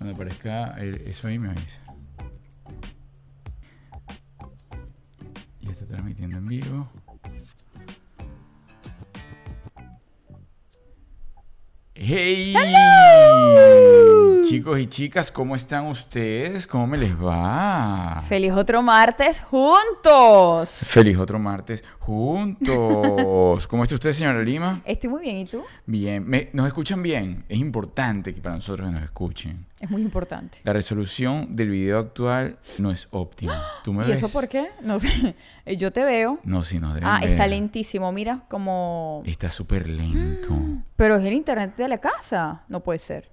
Cuando aparezca el- eso ahí me avisa. Ya está transmitiendo en vivo. ¡Hey! Chicos y chicas, ¿cómo están ustedes? ¿Cómo me les va? Feliz otro martes juntos. Feliz otro martes juntos. ¿Cómo está usted, señora Lima? Estoy muy bien, ¿y tú? Bien. Me- ¿Nos escuchan bien? Es importante que para nosotros nos escuchen. Es muy importante. La resolución del video actual no es óptima. ¿Tú me ¿Y ves? eso por qué? No sé. Yo te veo. No, nos deben Ah, está lentísimo, mira, como... Está súper lento. Pero es el internet de la casa. No puede ser.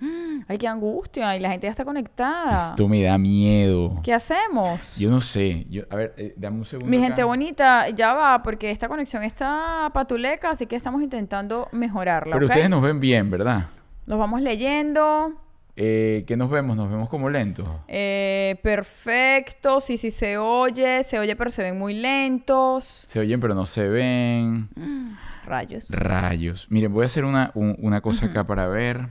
Ay, qué angustia. Y la gente ya está conectada. Esto me da miedo. ¿Qué hacemos? Yo no sé. Yo, a ver, eh, dame un segundo. Mi acá. gente bonita, ya va, porque esta conexión está patuleca, así que estamos intentando mejorarla. Pero ustedes nos ven bien, ¿verdad? Los vamos leyendo. Eh, ¿Qué nos vemos? Nos vemos como lentos. Eh, perfecto, sí, sí se oye, se oye, pero se ven muy lentos. Se oyen, pero no se ven. Rayos. Rayos. Miren, voy a hacer una, un- una cosa acá para ver.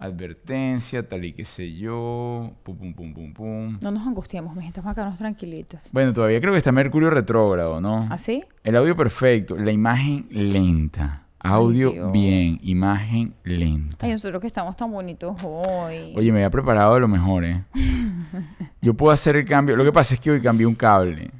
Advertencia, tal y qué sé yo. Pum, pum, pum, pum, pum. No nos angustiemos, mi gente, estamos tranquilitos. Bueno, todavía creo que está Mercurio retrógrado, ¿no? ¿Así? El audio perfecto, la imagen lenta. Audio bien, imagen lenta. Ay, nosotros que estamos tan bonitos hoy. Oye, me había preparado de lo mejor, ¿eh? Yo puedo hacer el cambio. Lo que pasa es que hoy cambié un cable.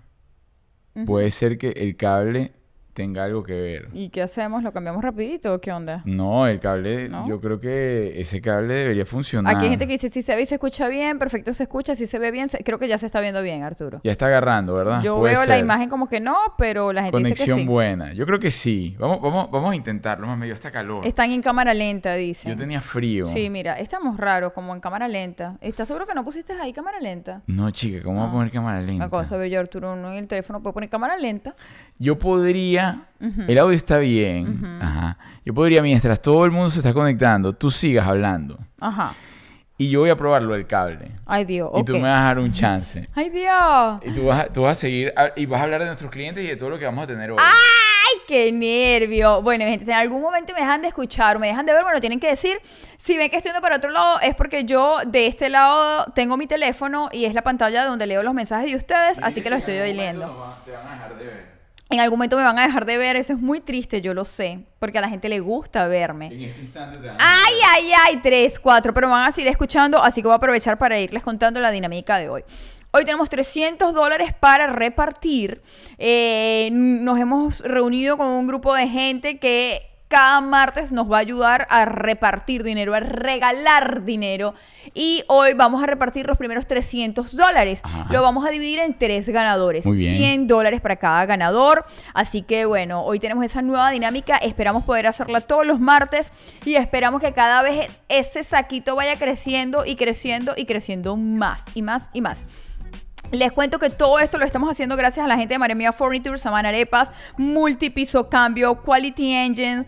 Puede ser que el cable tenga algo que ver. ¿Y qué hacemos? ¿Lo cambiamos rapidito o qué onda? No, el cable, ¿No? yo creo que ese cable debería funcionar. Aquí hay gente que dice, si se ve y se escucha bien, perfecto se escucha, si se ve bien, se- creo que ya se está viendo bien, Arturo. Ya está agarrando, ¿verdad? Yo Puede veo la imagen como que no, pero la gente dice Conexión que sí. buena. Yo creo que sí. Vamos, vamos, vamos a intentarlo. Más me dio hasta calor. Están en cámara lenta, dice. Yo tenía frío. Sí, mira, estamos raros, como en cámara lenta. ¿Estás seguro que no pusiste ahí cámara lenta? No, chica, ¿cómo voy a poner cámara lenta? Una cosa, a ver, yo Arturo no en el teléfono puede poner cámara lenta. Yo podría, el audio está bien, ajá. Yo podría, mientras todo el mundo se está conectando, tú sigas hablando. Ajá. Y yo voy a probarlo del cable. Ay, Dios, Y tú me vas a dar un chance. Ay, Dios. Y tú vas, a, tú vas a seguir, a- y vas a hablar de nuestros clientes y de todo lo que vamos a tener hoy. ¡Ay, qué nervio! Bueno, gente, si en algún momento me dejan de escuchar o me dejan de ver, bueno, tienen que decir, si ven que estoy yendo para otro lado, es porque yo de este lado tengo mi teléfono y es la pantalla donde leo los mensajes de ustedes, así que lo estoy leyendo. Te van a dejar de ver. En algún momento me van a dejar de ver, eso es muy triste, yo lo sé, porque a la gente le gusta verme. En este instante te van a Ay, ay, ay, tres, cuatro, pero me van a seguir escuchando, así que voy a aprovechar para irles contando la dinámica de hoy. Hoy tenemos 300 dólares para repartir. Eh, nos hemos reunido con un grupo de gente que cada martes nos va a ayudar a repartir dinero, a regalar dinero. Y hoy vamos a repartir los primeros 300 dólares. Ajá. Lo vamos a dividir en tres ganadores. Muy bien. 100 dólares para cada ganador. Así que bueno, hoy tenemos esa nueva dinámica. Esperamos poder hacerla todos los martes y esperamos que cada vez ese saquito vaya creciendo y creciendo y creciendo más y más y más. Les cuento que todo esto lo estamos haciendo gracias a la gente de Maremia Furniture, Samana Arepas, Multipiso Cambio, Quality Engine,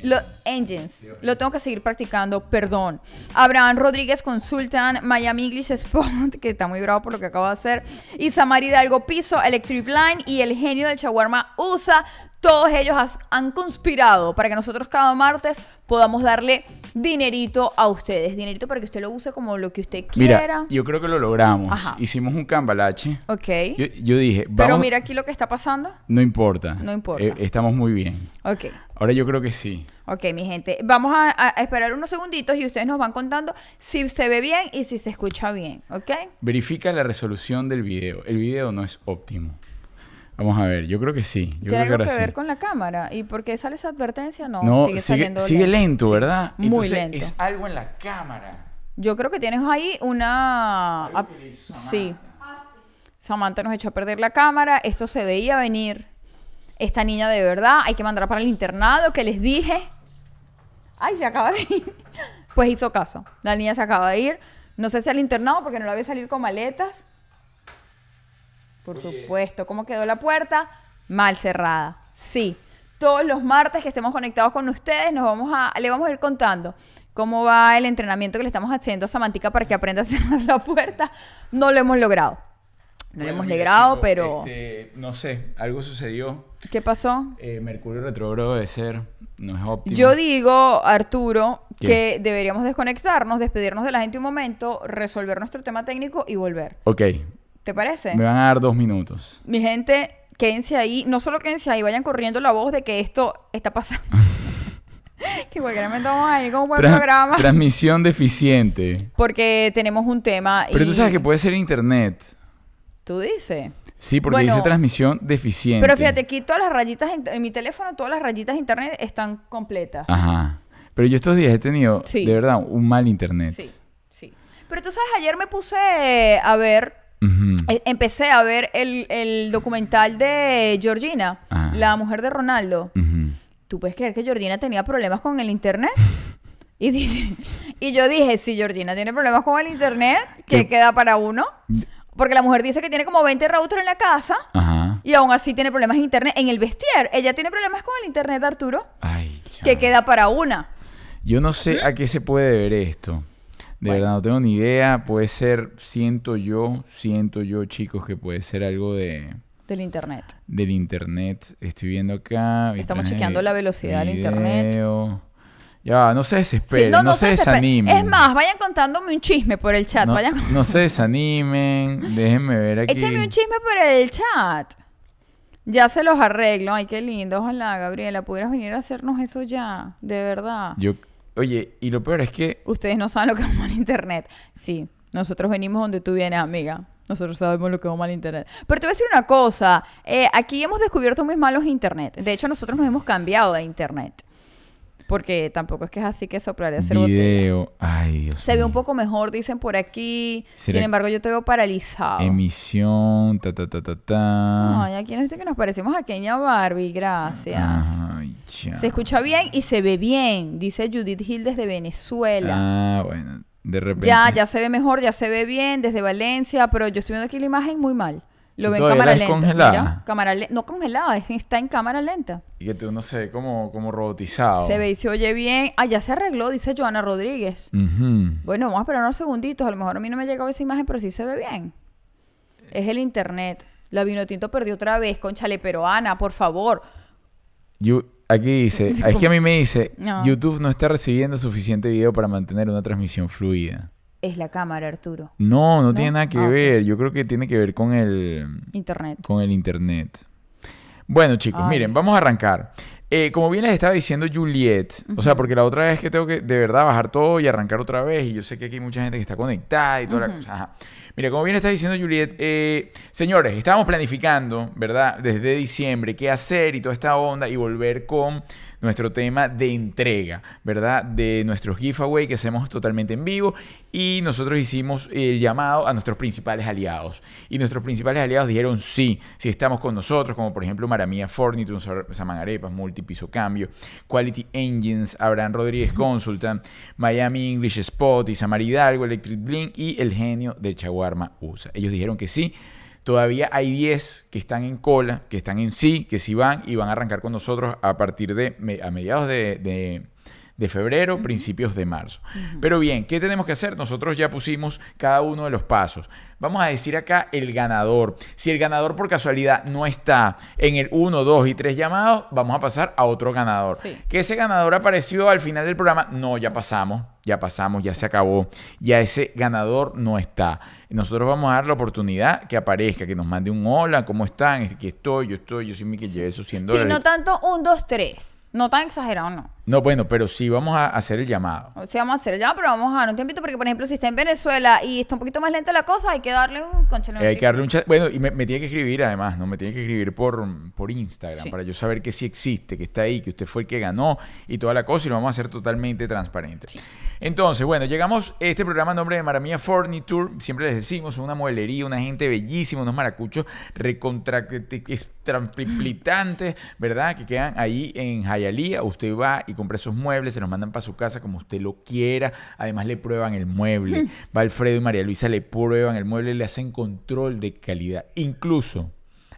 lo, engines, lo tengo que seguir practicando, perdón. Abraham Rodríguez Consultan, Miami English Sport, que está muy bravo por lo que acabo de hacer. Y Samar Hidalgo Piso, Electric Line y el genio del Chaguarma USA. Todos ellos has- han conspirado para que nosotros cada martes podamos darle dinerito a ustedes. Dinerito para que usted lo use como lo que usted quiera. Mira, yo creo que lo logramos. Ajá. Hicimos un cambalache. Ok. Yo, yo dije, vamos, Pero mira aquí lo que está pasando. no importa. No importa. Eh, estamos muy bien. Ok. Ahora yo creo que sí. Ok, mi gente. Vamos a, a esperar unos segunditos y ustedes nos van contando si se ve bien y si se escucha bien. ¿Ok? Verifica la resolución del video. El video no es óptimo. Vamos a ver, yo creo que sí. Yo ¿Tiene creo algo que sí. ver con la cámara? ¿Y por qué sale esa advertencia? No, No, sigue sigue, saliendo sigue lento, Sí, ¿verdad? Muy Entonces, lento. Es algo en la cámara. Yo creo que tienes ahí una... Algo que Sí. Samantha. Samantha nos echó a perder la cámara. Esto se veía venir. Esta niña de verdad hay que mandarla para el internado que les dije. Ay, se acaba de ir. Pues hizo caso. La niña se acaba de ir. No sé si al internado porque no la ve salir con maletas. Por supuesto. ¿Cómo quedó la puerta? Mal cerrada. Sí. Todos los martes que estemos conectados con ustedes, nos vamos a, le vamos a ir contando cómo va el entrenamiento que le estamos haciendo a Samantica para que aprenda a cerrar la puerta. No lo hemos logrado. No lo hemos mira, logrado, pero... este, no sé, algo sucedió. ¿Qué pasó? Eh, Mercurio retrógrado debe ser, no es óptimo. Yo digo, Arturo, ¿Qué? que deberíamos desconectarnos, despedirnos de la gente un momento, resolver nuestro tema técnico y volver. Ok, ¿Te parece? me van a dar dos minutos. Mi gente, quédense ahí. No solo quédense ahí, vayan corriendo la voz de que esto está pasando. que cualquier momento vamos a venir con un buen programa. Transmisión deficiente. Porque tenemos un tema. Pero y- tú sabes que puede ser internet. Tú dices. Sí, porque Bueno, dice transmisión deficiente. Pero fíjate, aquí todas las rayitas en, en mi teléfono, todas las rayitas de internet están completas. Ajá. Pero yo estos días he tenido, Sí. de verdad, un mal internet. Sí, sí. Pero tú sabes, ayer me puse a ver, Eh, empecé a ver el, el documental de Georgina, Ajá. la mujer de Ronaldo. ¿Tú puedes creer que Georgina tenía problemas con el internet? Y, dice- y yo dije, si Georgina tiene problemas con el internet, ¿qué ¿Qué? queda para uno? Porque la mujer dice que tiene como 20 routers en la casa Ajá. y aún así tiene problemas en internet. En el vestier, ella tiene problemas con el internet, Arturo. Ay, ¿Qué queda para una? Yo no sé a qué se puede deber esto. De Bueno. verdad, no tengo ni idea. Puede ser, siento yo, siento yo, chicos, que puede ser algo de Del internet. del internet. Estoy viendo acá. Estamos chequeando la velocidad del internet. Ya, no se desesperen, Sí, no, se desesperen. desanimen. Es más, vayan contándome un chisme por el chat. no, vayan... no se desanimen. Déjenme ver aquí. Échame un chisme por el chat. Ya se los arreglo. Ay, qué lindo. Ojalá, Gabriela, pudieras venir a hacernos eso ya. De verdad. Yo, oye, y lo peor es que Ustedes no saben lo que es mal internet. Sí, nosotros venimos donde tú vienes, amiga. Nosotros sabemos lo que es mal internet. Pero te voy a decir una cosa. eh, aquí hemos descubierto muy malos internet. De hecho, nosotros nos hemos cambiado de internet. Porque tampoco es que es así que soplar y hacer botella. video. Ay, Dios Se ve un poco mejor, dicen por aquí. ¿Será Sin embargo, yo te veo paralizado. Emisión, ta, ta, ta, ta, ta. Ay, aquí dice que nos parecemos a Kenia Barbie. Gracias. Ay, ya. Se escucha bien y se ve bien, dice Judith Hill desde Venezuela. Ah, bueno. De repente. Ya, ya se ve mejor, ya se ve bien desde Valencia, pero yo estoy viendo aquí la imagen muy mal. Lo ¿Tú ven en cámara lenta. congelada? Mira, cámara le- no congelada, es- está en cámara lenta. Y que tú no se ve como, como robotizado. Se ve y se oye bien. Ah, ya se arregló, dice Joana Rodríguez. Bueno, vamos a esperar unos segunditos. A lo mejor a mí no me ha llegado esa imagen, pero sí se ve bien. Es el internet. La Vinotinto perdió otra vez, conchale, pero Ana, por favor. Yo- aquí dice, es que a mí me dice, No. YouTube no está recibiendo suficiente video para mantener una transmisión fluida. Es la cámara, Arturo. No, no, ¿No? tiene nada que Ah, ver. Yo creo que tiene que ver con el, Internet. con el internet. Bueno, chicos, Ay. miren, vamos a arrancar. Eh, como bien les estaba diciendo Juliet, o sea, porque la otra vez que tengo que de verdad bajar todo y arrancar otra vez, y yo sé que aquí hay mucha gente que está conectada y toda la cosa. Ajá. Mira, como bien está diciendo Juliet, eh, señores, estábamos planificando, ¿verdad? Desde diciembre qué hacer y toda esta onda y volver con nuestro tema de entrega, ¿verdad? De nuestros giveaway que hacemos totalmente en vivo y nosotros hicimos el llamado a nuestros principales aliados. Y nuestros principales aliados dijeron sí, si estamos con nosotros, como por ejemplo Maramia Fornitum, Saman Arepas, Multipiso Cambio, Quality Engines, Abraham Rodríguez Consultant, Miami English Spot, Isamar Hidalgo, Electric Blink y el genio del Chaguarma USA. Ellos dijeron que sí. Todavía hay 10 que están en cola, que están en sí, que sí van y van a arrancar con nosotros a partir de a mediados de- de febrero, principios de marzo. Pero bien, ¿qué tenemos que hacer? Nosotros ya pusimos cada uno de los pasos. Vamos a decir acá el ganador. Si el ganador por casualidad no está en el 1, 2 y 3 llamados, vamos a pasar a otro ganador. Sí. Que ese ganador apareció al final del programa. No, ya pasamos, ya pasamos, ya se acabó. Ya ese ganador no está. Nosotros vamos a dar la oportunidad que aparezca, que nos mande un hola, ¿cómo están? Aquí estoy, yo estoy, yo soy mi que lleve esos 100 Sí, dólares. no tanto un, dos, tres. No tan exagerado, no. No, bueno, pero sí vamos a hacer el llamado. Sea, vamos a hacer ya, pero vamos a dar un tiempito porque, por ejemplo, si está en Venezuela y está un poquito más lenta la cosa, hay que darle un conchale. Eh, hay que darle un chat. Bueno, y me, me tiene que escribir además, ¿no? Me tiene que escribir por, por Instagram Sí. para yo saber que sí existe, que está ahí, que usted fue el que ganó y toda la cosa y lo vamos a hacer totalmente transparente. Entonces, bueno, llegamos a este programa en nombre de Maramia Furniture. Siempre les decimos, una modelería, una gente bellísima, unos maracuchos recontra extramplitantes, ¿verdad? Que quedan ahí en Hialeah. Usted va y compra esos muebles, se los mandan para su casa como usted lo quiera. Además, le prueban el mueble. Va Alfredo y María Luisa, le prueban el mueble, le hacen control de calidad. Incluso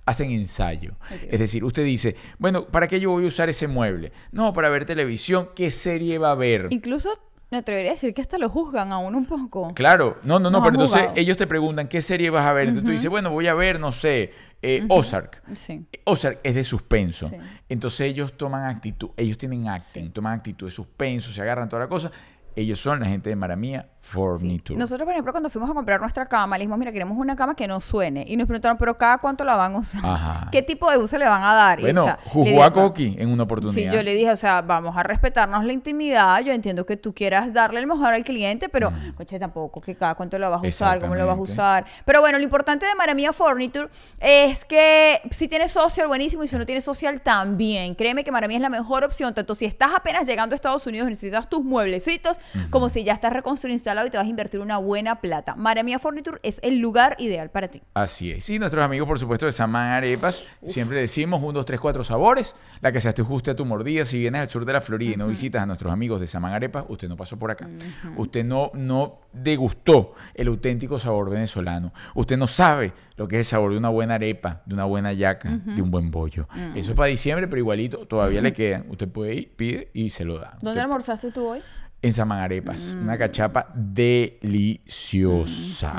hacen ensayo. Es decir, usted dice, bueno, ¿para qué yo voy a usar ese mueble? No, para ver televisión. ¿Qué serie va a ver? Incluso me atrevería a decir que hasta lo juzgan a uno un poco. Claro, no, no, no, Nos pero entonces ellos te preguntan qué serie vas a ver. Entonces tú dices, bueno, voy a ver, no sé, eh, Ozark. Sí. Ozark es de suspenso. Sí. Entonces ellos toman actitud, ellos tienen acting, toman actitud de suspenso, se agarran toda la cosa. Ellos son la gente de Maramía Furniture. Nosotros, por ejemplo, cuando fuimos a comprar nuestra cama, le dijimos, mira, queremos una cama que no suene. Y nos preguntaron, ¿pero cada cuánto la van a usar? Ajá. ¿Qué tipo de uso le van a dar? Bueno, o sea, le jugó a Coqui en una oportunidad. Sí, yo le dije, o sea, vamos a respetarnos la intimidad. Yo entiendo que tú quieras darle el mejor al cliente, pero, coche, tampoco que cada cuánto lo vas a usar, cómo lo vas a usar. Pero bueno, lo importante de Maramia Furniture es que si tienes social, buenísimo, y si no tienes social, también. Créeme que Maramia es la mejor opción, tanto si estás apenas llegando a Estados Unidos y necesitas tus mueblecitos, como si ya estás reconstruido instalado y te vas a invertir una buena plata. Maramia Furniture es el lugar ideal para ti. Así es. Y nuestros amigos, por supuesto, de Samán Arepas, siempre decimos un, dos, tres, cuatro sabores, la que se ajuste a tu mordida. Si vienes al sur de la Florida y no visitas a nuestros amigos de Samán Arepas, usted no pasó por acá. Usted no, no degustó el auténtico sabor venezolano. Usted no sabe lo que es el sabor de una buena arepa, de una buena yaca, de un buen bollo. Eso es para diciembre, pero igualito todavía le quedan. Usted puede ir, pide y se lo da. ¿Dónde Usted- almorzaste tú hoy? En Samanarepas. Mm. Una cachapa deliciosa.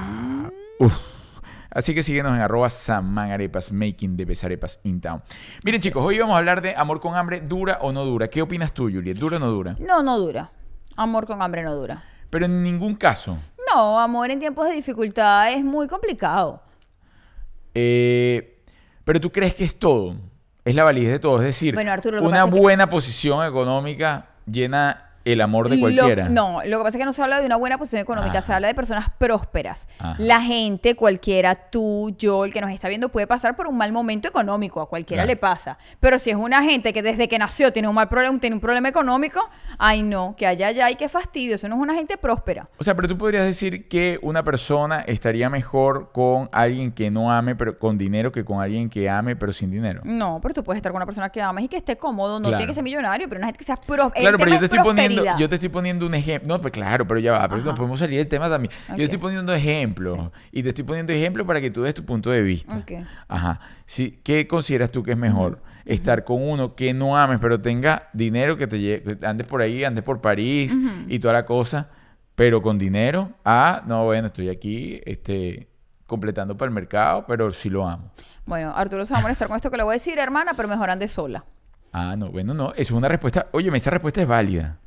Uf. Así que síguenos en arroba samanarepas, making the best arepas in town. Miren chicos, hoy vamos a hablar de amor con hambre, dura o no dura. ¿Qué opinas tú, Juliet? ¿Dura o no dura? No, no dura. Amor con hambre no dura. Pero en ningún caso. No, amor en tiempos de dificultad es muy complicado. Eh, pero tú crees que es todo. Es la validez de todo. Es decir, Bueno, Arturo, una que- buena posición económica llena el amor de Lo- cualquiera. no, lo que pasa es que no se habla de una buena posición económica, Ajá. se habla de personas prósperas. Ajá. La gente, cualquiera, tú, yo, el que nos está viendo, puede pasar por un mal momento económico, a cualquiera Claro. le pasa. Pero si es una gente que desde que nació tiene un mal problema, tiene un problema económico, ay no, que allá allá y qué fastidio, eso no es una gente próspera. O sea, pero tú podrías decir que una persona estaría mejor con alguien que no ame, pero con dinero, que con alguien que ame, pero sin dinero. No, pero tú puedes estar con una persona que ames y que esté cómodo, no Claro. tiene que ser millonario, pero una gente que sea próspera. Claro, pero yo te estoy poniendo, yo te estoy poniendo un ejemplo. No, pues claro, pero ya va, pero nos podemos salir del tema también. Yo Ok. te estoy poniendo ejemplos y te estoy poniendo ejemplos para que tú des tu punto de vista. Ok. Ajá. Sí, ¿Qué consideras tú que es mejor? Estar con uno que no ames, pero tenga dinero, que te lle- que andes por ahí, andes por París y toda la cosa, pero con dinero. Ah, no, bueno, estoy aquí, este, completando para el mercado, pero sí lo amo. Bueno, Arturo se va a molestar con esto que le voy a decir, hermana, pero mejor ande sola. Ah, no, bueno, no, es una respuesta. Oye, esa respuesta es válida.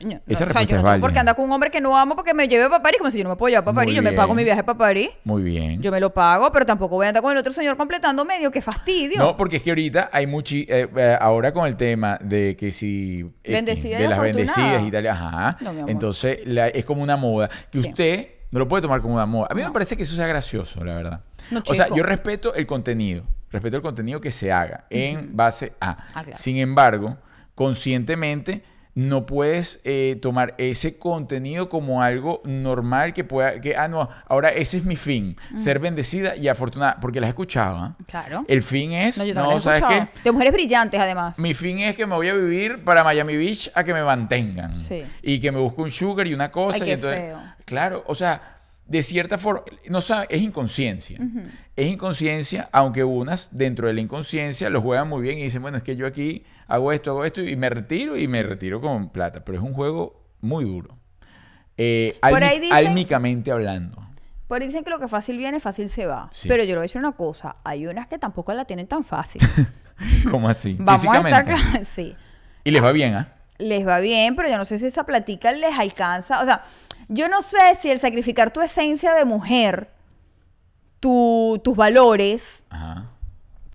Coño, Esa no, o sea, yo no tengo por qué andar con un hombre que no amo porque me lleve para París, como si yo no me puedo llevar para Muy París. Yo me pago mi viaje para París. Muy bien. Yo me lo pago, pero tampoco voy a andar con el otro señor completando medio. ¡Qué fastidio! No, porque es que ahorita hay muchi eh, eh, ahora con el tema de que si Bendecida y de las afortunada. bendecidas y tal, ajá. No, mi amor. Entonces la- es como una moda que Sí. usted no lo puede tomar como una moda. A mí me parece que eso sea gracioso, la verdad. No, o sea, yo respeto el contenido, respeto el contenido que se haga en base a. Ah, claro. Sin embargo, conscientemente no puedes eh, tomar ese contenido como algo normal que pueda que ah no ahora ese es mi fin ser bendecida y afortunada porque las he escuchado ¿ah? Claro. El fin es, No, yo no, ¿sabes qué? De mujeres brillantes, además. Mi fin es que me voy a vivir para Miami Beach a que me mantengan. Sí. Y que me busque un sugar y una cosa. Ay, y qué entonces- feo. Claro, o sea, de cierta forma, no sabe, es inconsciencia. Es inconsciencia, aunque unas dentro de la inconsciencia lo juegan muy bien y dicen, bueno, es que yo aquí hago esto, hago esto y me retiro y me retiro con plata. Pero es un juego muy duro. Eh, Por ahí dicen- álmicamente hablando. Por ahí dicen que lo que fácil viene, fácil se va. Sí. Pero yo le voy a decir una cosa. Hay unas que tampoco la tienen tan fácil. ¿Cómo así? Vamos a estar Físicamente. claros. Sí. Y les va bien, ¿ah? les va bien, pero yo no sé si esa platica les alcanza. O sea, yo no sé si el sacrificar tu esencia de mujer, tu- tus valores, Ajá.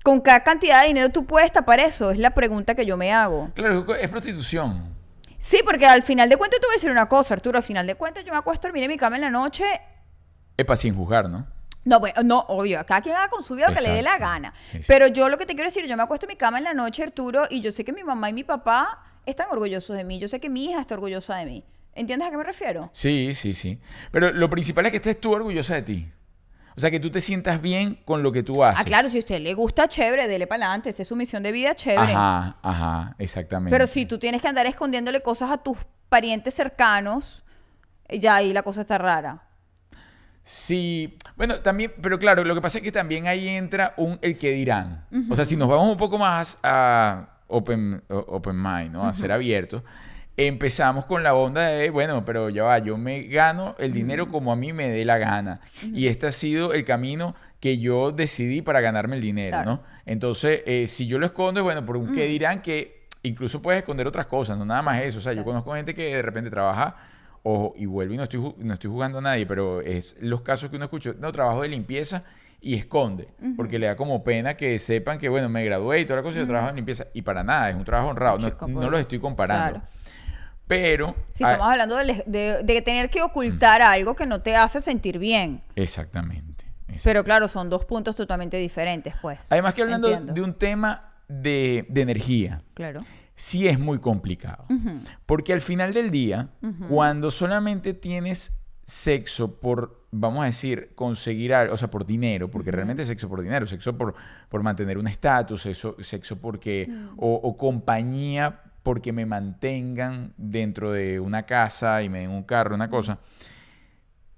con cada cantidad de dinero tú puedes tapar eso. Es la pregunta que yo me hago. Claro, es prostitución. Sí, porque al final de cuentas te voy a decir una cosa, Arturo. Al final de cuentas yo me acuesto a dormir en mi cama en la noche. Epa, sin juzgar, ¿no? No, pues, no, obvio, cada quien haga con su vida lo que le dé la gana. Sí, sí. Pero yo lo que te quiero decir, yo me acuesto en mi cama en la noche, Arturo, y yo sé que mi mamá y mi papá están orgullosos de mí. Yo sé que mi hija está orgullosa de mí. ¿Entiendes a qué me refiero? Sí, sí, sí. Pero lo principal es que estés tú orgullosa de ti. O sea, que tú te sientas bien con lo que tú haces. Ah, claro, si a usted le gusta, chévere, dele para adelante. Esa es su misión de vida, chévere. Ajá, ajá, exactamente. Pero si tú tienes que andar escondiéndole cosas a tus parientes cercanos, ya ahí la cosa está rara. Sí, bueno, también, pero claro, lo que pasa es que también ahí entra un el que dirán. O sea, si nos vamos un poco más a open, open mind, ¿no? A ser abiertos, empezamos con la onda de, bueno, pero ya va, yo me gano el dinero como a mí me dé la gana. Y este ha sido el camino que yo decidí para ganarme el dinero, Claro. ¿no? Entonces, eh, si yo lo escondo, es bueno, por un que dirán que incluso puedes esconder otras cosas, no nada más eso. O sea, yo conozco gente que de repente trabaja ojo, y vuelvo y no estoy, no estoy jugando a nadie, pero es los casos que uno escucha, no, trabajo de limpieza y esconde, porque le da como pena que sepan que, bueno, me gradué y toda la cosa, yo trabajo en limpieza, y para nada, es un trabajo honrado, no, Chico, no por- los estoy comparando. claro. Pero... Si estamos hablando de, de- de tener que ocultar algo que no te hace sentir bien. Exactamente. exact- Pero claro, son dos puntos totalmente diferentes, pues. Además que hablando Entiendo. de un tema de, de energía, Claro. sí es muy complicado. Porque al final del día, cuando solamente tienes sexo por, vamos a decir, conseguir algo, o sea, por dinero, porque realmente es sexo por dinero, sexo por, por mantener un estatus, sexo, sexo porque, o, o compañía porque me mantengan dentro de una casa y me den un carro, una cosa,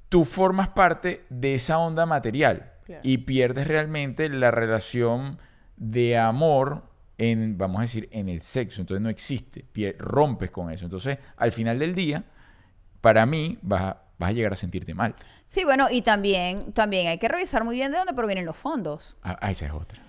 tú formas parte de esa onda material Claro. y pierdes realmente la relación de amor en, vamos a decir, en el sexo. Entonces no existe, pier- rompes con eso. Entonces, al final del día, para mí, vas a, vas a llegar a sentirte mal. Sí, bueno, y también, también hay que revisar muy bien de dónde provienen los fondos. Ah, ah, esa es otra.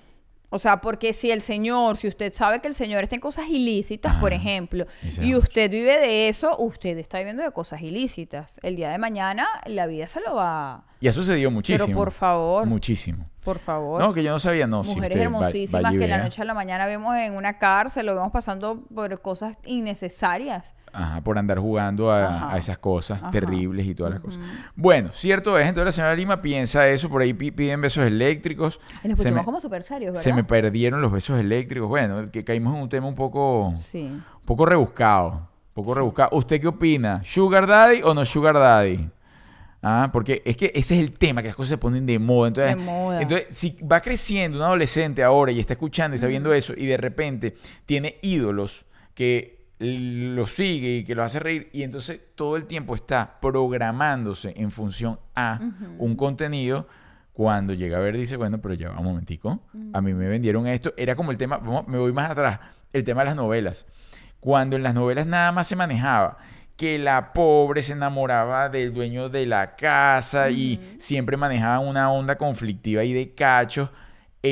O sea, porque si el señor, si usted sabe que el señor está en cosas ilícitas, por ejemplo, y usted vive de eso, usted está viviendo de cosas ilícitas. El día de mañana la vida se lo va... Y ha sucedido muchísimo. Pero por favor, Muchísimo. por favor. No, que yo no sabía, no. si Mujeres va- hermosísimas que la noche a la mañana vemos en una cárcel, lo vemos pasando por cosas innecesarias. Ajá, por andar jugando a, esas cosas Ajá. terribles y todas las cosas. Bueno, cierto es, entonces la señora Lima piensa eso, por ahí pi- piden besos eléctricos. Y nos Se pusimos me- como súper serios, ¿verdad? Se me perdieron los besos eléctricos. Bueno, que caímos en un tema un poco, Sí. un poco rebuscado. Un poco rebuscado. ¿Usted qué opina? ¿Sugar Daddy o no Sugar Daddy? Ah, porque es que ese es el tema, que las cosas se ponen de moda. Entonces, De moda. entonces si va creciendo un adolescente ahora y está escuchando y está viendo eso y de repente tiene ídolos que lo sigue y que lo hace reír y entonces todo el tiempo está programándose en función a un contenido. Cuando llega a ver dice bueno pero ya va un momentico. A mí me vendieron esto era como el tema vamos, me voy más atrás el tema de las novelas. Cuando en las novelas nada más se manejaba que la pobre se enamoraba del dueño de la casa y siempre manejaban una onda conflictiva y de cachos.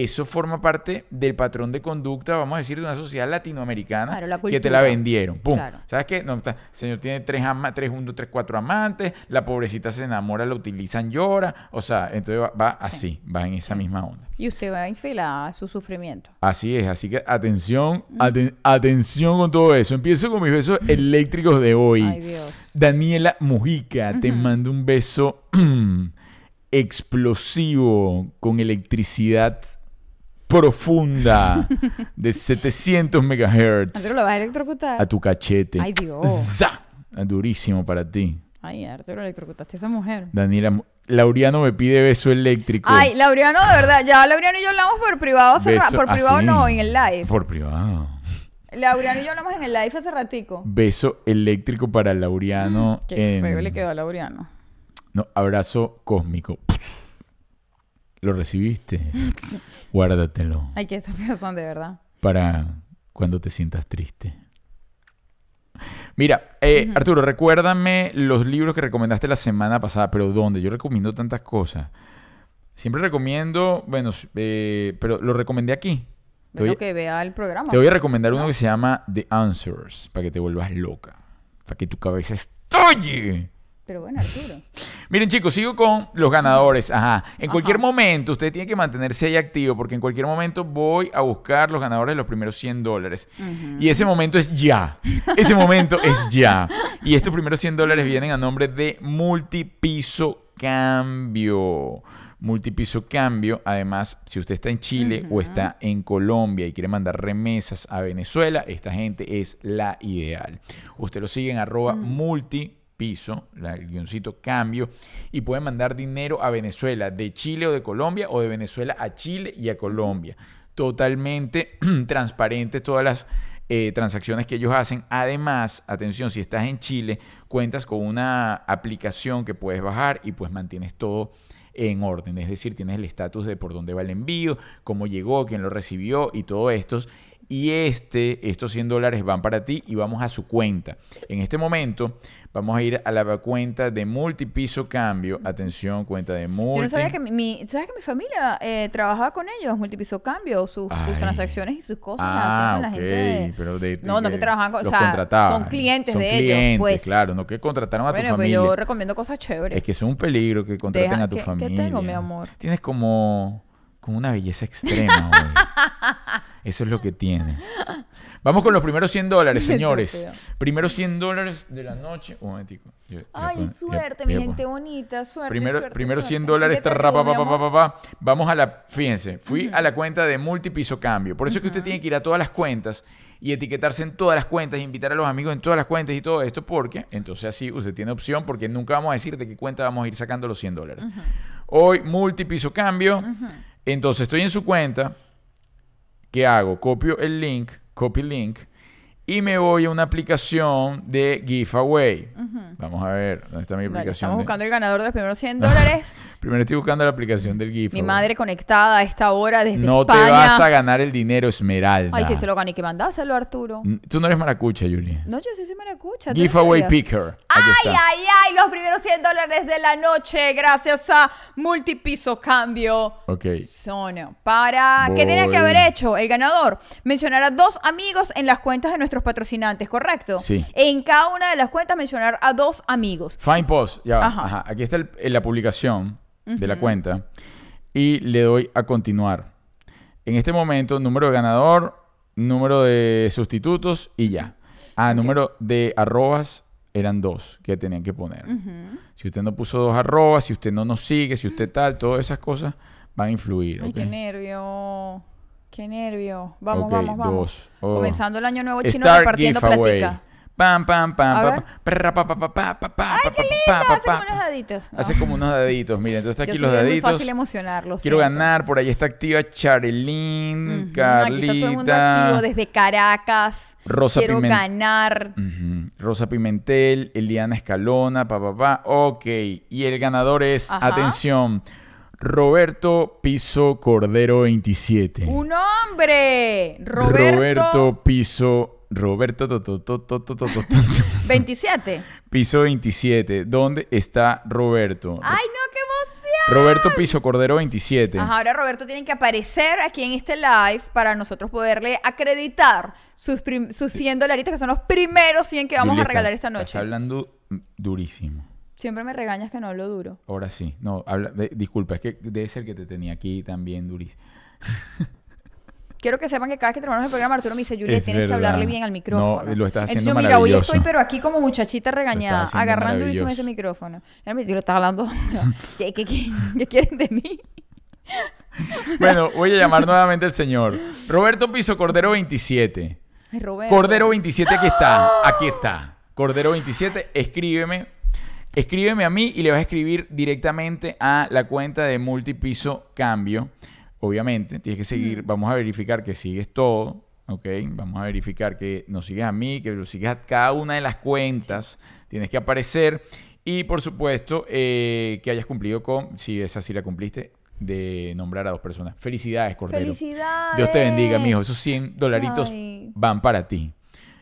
Eso forma parte del patrón de conducta, vamos a decir, de una sociedad latinoamericana Claro, la que te la vendieron. ¡Pum! Claro. ¿Sabes qué? No, está- el señor tiene tres, ama- tres, uno, tres, cuatro amantes, la pobrecita se enamora, la utilizan, llora. O sea, entonces va, va así, va en esa misma onda. Y usted va a infilar a su sufrimiento. Así es, así que atención, aten- atención con todo eso. Empiezo con mis besos eléctricos de hoy. Ay, Dios. Daniela Mujica, te mando un beso explosivo con electricidad profunda de 700 megahertz Arturo, ¿lo vas a electrocutar? a tu cachete. Ay, Dios. ¡Za! Durísimo para ti. Ay, Arturo, electrocutaste a esa mujer. Daniela, Laureano me pide beso eléctrico. Ay, Laureano, de verdad, ya Laureano y yo hablamos por privado hace ra- Beso- Por privado así. no, en el live. Por privado. Laureano y yo hablamos en el live hace ratico. Beso eléctrico para Laureano. Qué en- feo le quedó a Laureano. No, abrazo cósmico. ¿Lo recibiste? Guárdatelo Ay, que estos feos son de verdad. para cuando te sientas triste. Mira, eh, Arturo, recuérdame los libros que recomendaste la semana pasada, pero ¿dónde? Yo recomiendo tantas cosas. Siempre recomiendo, bueno, eh, pero lo recomendé aquí. Bueno, voy, que vea el programa. te voy a recomendar uno que se llama The Answers, para que te vuelvas loca, para que tu cabeza estalle. Pero bueno, Arturo. Miren chicos, sigo con los ganadores. Ajá. En Ajá. cualquier momento usted tiene que mantenerse ahí activo porque en cualquier momento voy a buscar los ganadores de los primeros 100 dólares. Y ese momento es ya. Ese momento es ya. Y estos primeros 100 dólares vienen a nombre de Multipiso Cambio. Multipiso Cambio, además, si usted está en Chile o está en Colombia y quiere mandar remesas a Venezuela, esta gente es la ideal. Usted lo sigue en arroba multipiso, la- el guioncito cambio, y puede mandar dinero a Venezuela, de Chile o de Colombia, o de Venezuela a Chile y a Colombia. Totalmente transparentes todas las eh, transacciones que ellos hacen. Además, atención, si estás en Chile, cuentas con una aplicación que puedes bajar y pues mantienes todo en orden. Es decir, tienes el estatus de por dónde va el envío, cómo llegó, quién lo recibió y todo esto y este, estos 100 dólares van para ti y vamos a su cuenta. En este momento vamos a ir a la cuenta de multipiso cambio. Atención, cuenta de multi. Yo no sabía que mi, mi- ¿sabes que mi familia eh, trabajaba con ellos, multipiso cambio, sus, sus transacciones y sus cosas las Ah, hacían la gente pero de, No, no que trabajaban con- o sea, contrataban. son clientes Son de ellos, clientes, pues. claro, no que contrataron a tu Bueno, pues familia. yo recomiendo cosas chéveres. Es que es un peligro que contraten Deja- a tu ¿qué- qué familia. tengo, mi amor? Tienes como, como una belleza extrema hoy. Eso es lo que tienes. Vamos con los primeros 100 dólares, señores. Primeros 100 dólares de la noche. Un momentico. Yo- Ay, suerte, mi gente bonita, suerte, Primero, suerte, primero suerte. 100 dólares. ¿Qué te tarra, ayudo, pa, pa, pa. Vamos a la. Fíjense, fui a la cuenta de Multipiso Cambio. Por eso es que usted tiene que ir a todas las cuentas y etiquetarse en todas las cuentas, invitar a los amigos en todas las cuentas y todo esto, porque entonces así usted tiene opción, porque nunca vamos a decir de qué cuenta vamos a ir sacando los 100 dólares. Hoy, Multipiso Cambio. Entonces estoy en su cuenta. ¿Qué hago? Copio el link, copy link, y me voy a una aplicación de giveaway. Vamos a ver, ¿dónde está mi aplicación? estamos de- buscando el ganador de los primeros 100 dólares. Primero estoy buscando la aplicación del giveaway. Mi madre conectada a esta hora desde No España. te vas a ganar el dinero, Esmeralda. Ay, si se lo gané, que mandáselo, Arturo. Tú no eres maracucha, Julia. No, yo sí, sí. ¿tú no Giveaway sabías? Picker. Ay, ay, ay, los primeros 100 dólares de la noche gracias a Multipiso Cambio. Ok. Son para... ¿Qué tenías que haber hecho el ganador? Mencionar a dos amigos en las cuentas de nuestros patrocinantes, ¿correcto? Sí. En cada una de las cuentas mencionar a dos amigos. Find post, ya. Ajá. Ajá. Aquí está el- en la publicación de la cuenta. Y le doy a continuar. En este momento, número de ganador, número de sustitutos y ya. Ah, número de arrobas eran dos que tenían que poner. Si usted no puso dos arrobas, si usted no nos sigue, si usted tal, todas esas cosas van a influir. Ay, qué nervio. Qué nervio. Vamos, vamos, vamos. dos. Oh. Comenzando el año nuevo chino Start repartiendo platica. Pam, pam, pam, Hace como unos daditos. No. Hace como unos daditos. Miren, entonces está aquí los daditos. fácil emocionarlo. Quiero ganar. Por ahí está activa mundo Carlita, desde Caracas. Rosa Quiero ganar. Rosa Pimentel, Eliana Escalona, pa, pa, pa. Ok. Y el ganador es, atención, Roberto Piso Cordero 27. ¡Un hombre! Roberto. Roberto Piso. Roberto to, to, to, to, to, to, to, to. 27. Piso 27. ¿Dónde está Roberto? ¡Ay, no, qué emoción! Roberto Piso Cordero 27. Ajá, ahora Roberto tiene que aparecer aquí en este live para nosotros poderle acreditar sus, prim- sus 100 dolaritos, que son los primeros 100 que vamos Julia, a regalar estás- esta noche. Estás hablando mm, durísimo. Siempre me regañas que no hablo duro. Ahora sí. No, habla, de- disculpa, es que debe ser que te tenía aquí también durísimo. Quiero que sepan que cada vez que terminamos el programa, Arturo me dice, Julia, Es tienes que hablarle bien al micrófono. No, lo estás haciendo Entonces, mira, hoy estoy, pero aquí como muchachita regañada, agarrando durísimo ese micrófono. Dice, lo estás hablando. ¿Qué, qué, qué- qué quieren de mí? Bueno, voy a llamar nuevamente al señor. Roberto Piso Cordero 27. Ay, Roberto. Cordero 27, aquí está. Aquí está. Cordero 27, escríbeme. Escríbeme a mí y le vas a escribir directamente a la cuenta de Multipiso Cambio. Obviamente, tienes que seguir. Vamos a verificar que sigues todo. ¿Ok? Vamos a verificar que nos sigues a mí, que lo sigues a cada una de las cuentas. Tienes que aparecer. Y por supuesto, eh, que hayas cumplido con, si esa sí la cumpliste, de nombrar a dos personas. Felicidades, Cordero. Felicidades. Dios te bendiga, mijo. Esos 100 dolaritos Ay. van para ti.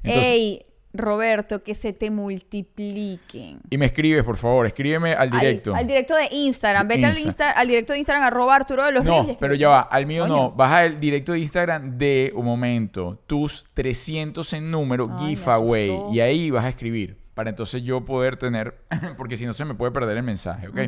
Entonces, Ey, Roberto, que se te multipliquen. y me escribes, por favor, escríbeme al Al- directo. Al, directo de Instagram. Vete al, Insta. Al directo de Instagram, arroba Arturo de los no, Reyes. pero ya va, al mío no. Baja el directo de Instagram de un momento, tus 300 en número, Ay, giveaway. Y ahí vas a escribir para entonces yo poder tener, porque si no se me puede perder el mensaje, ¿ok?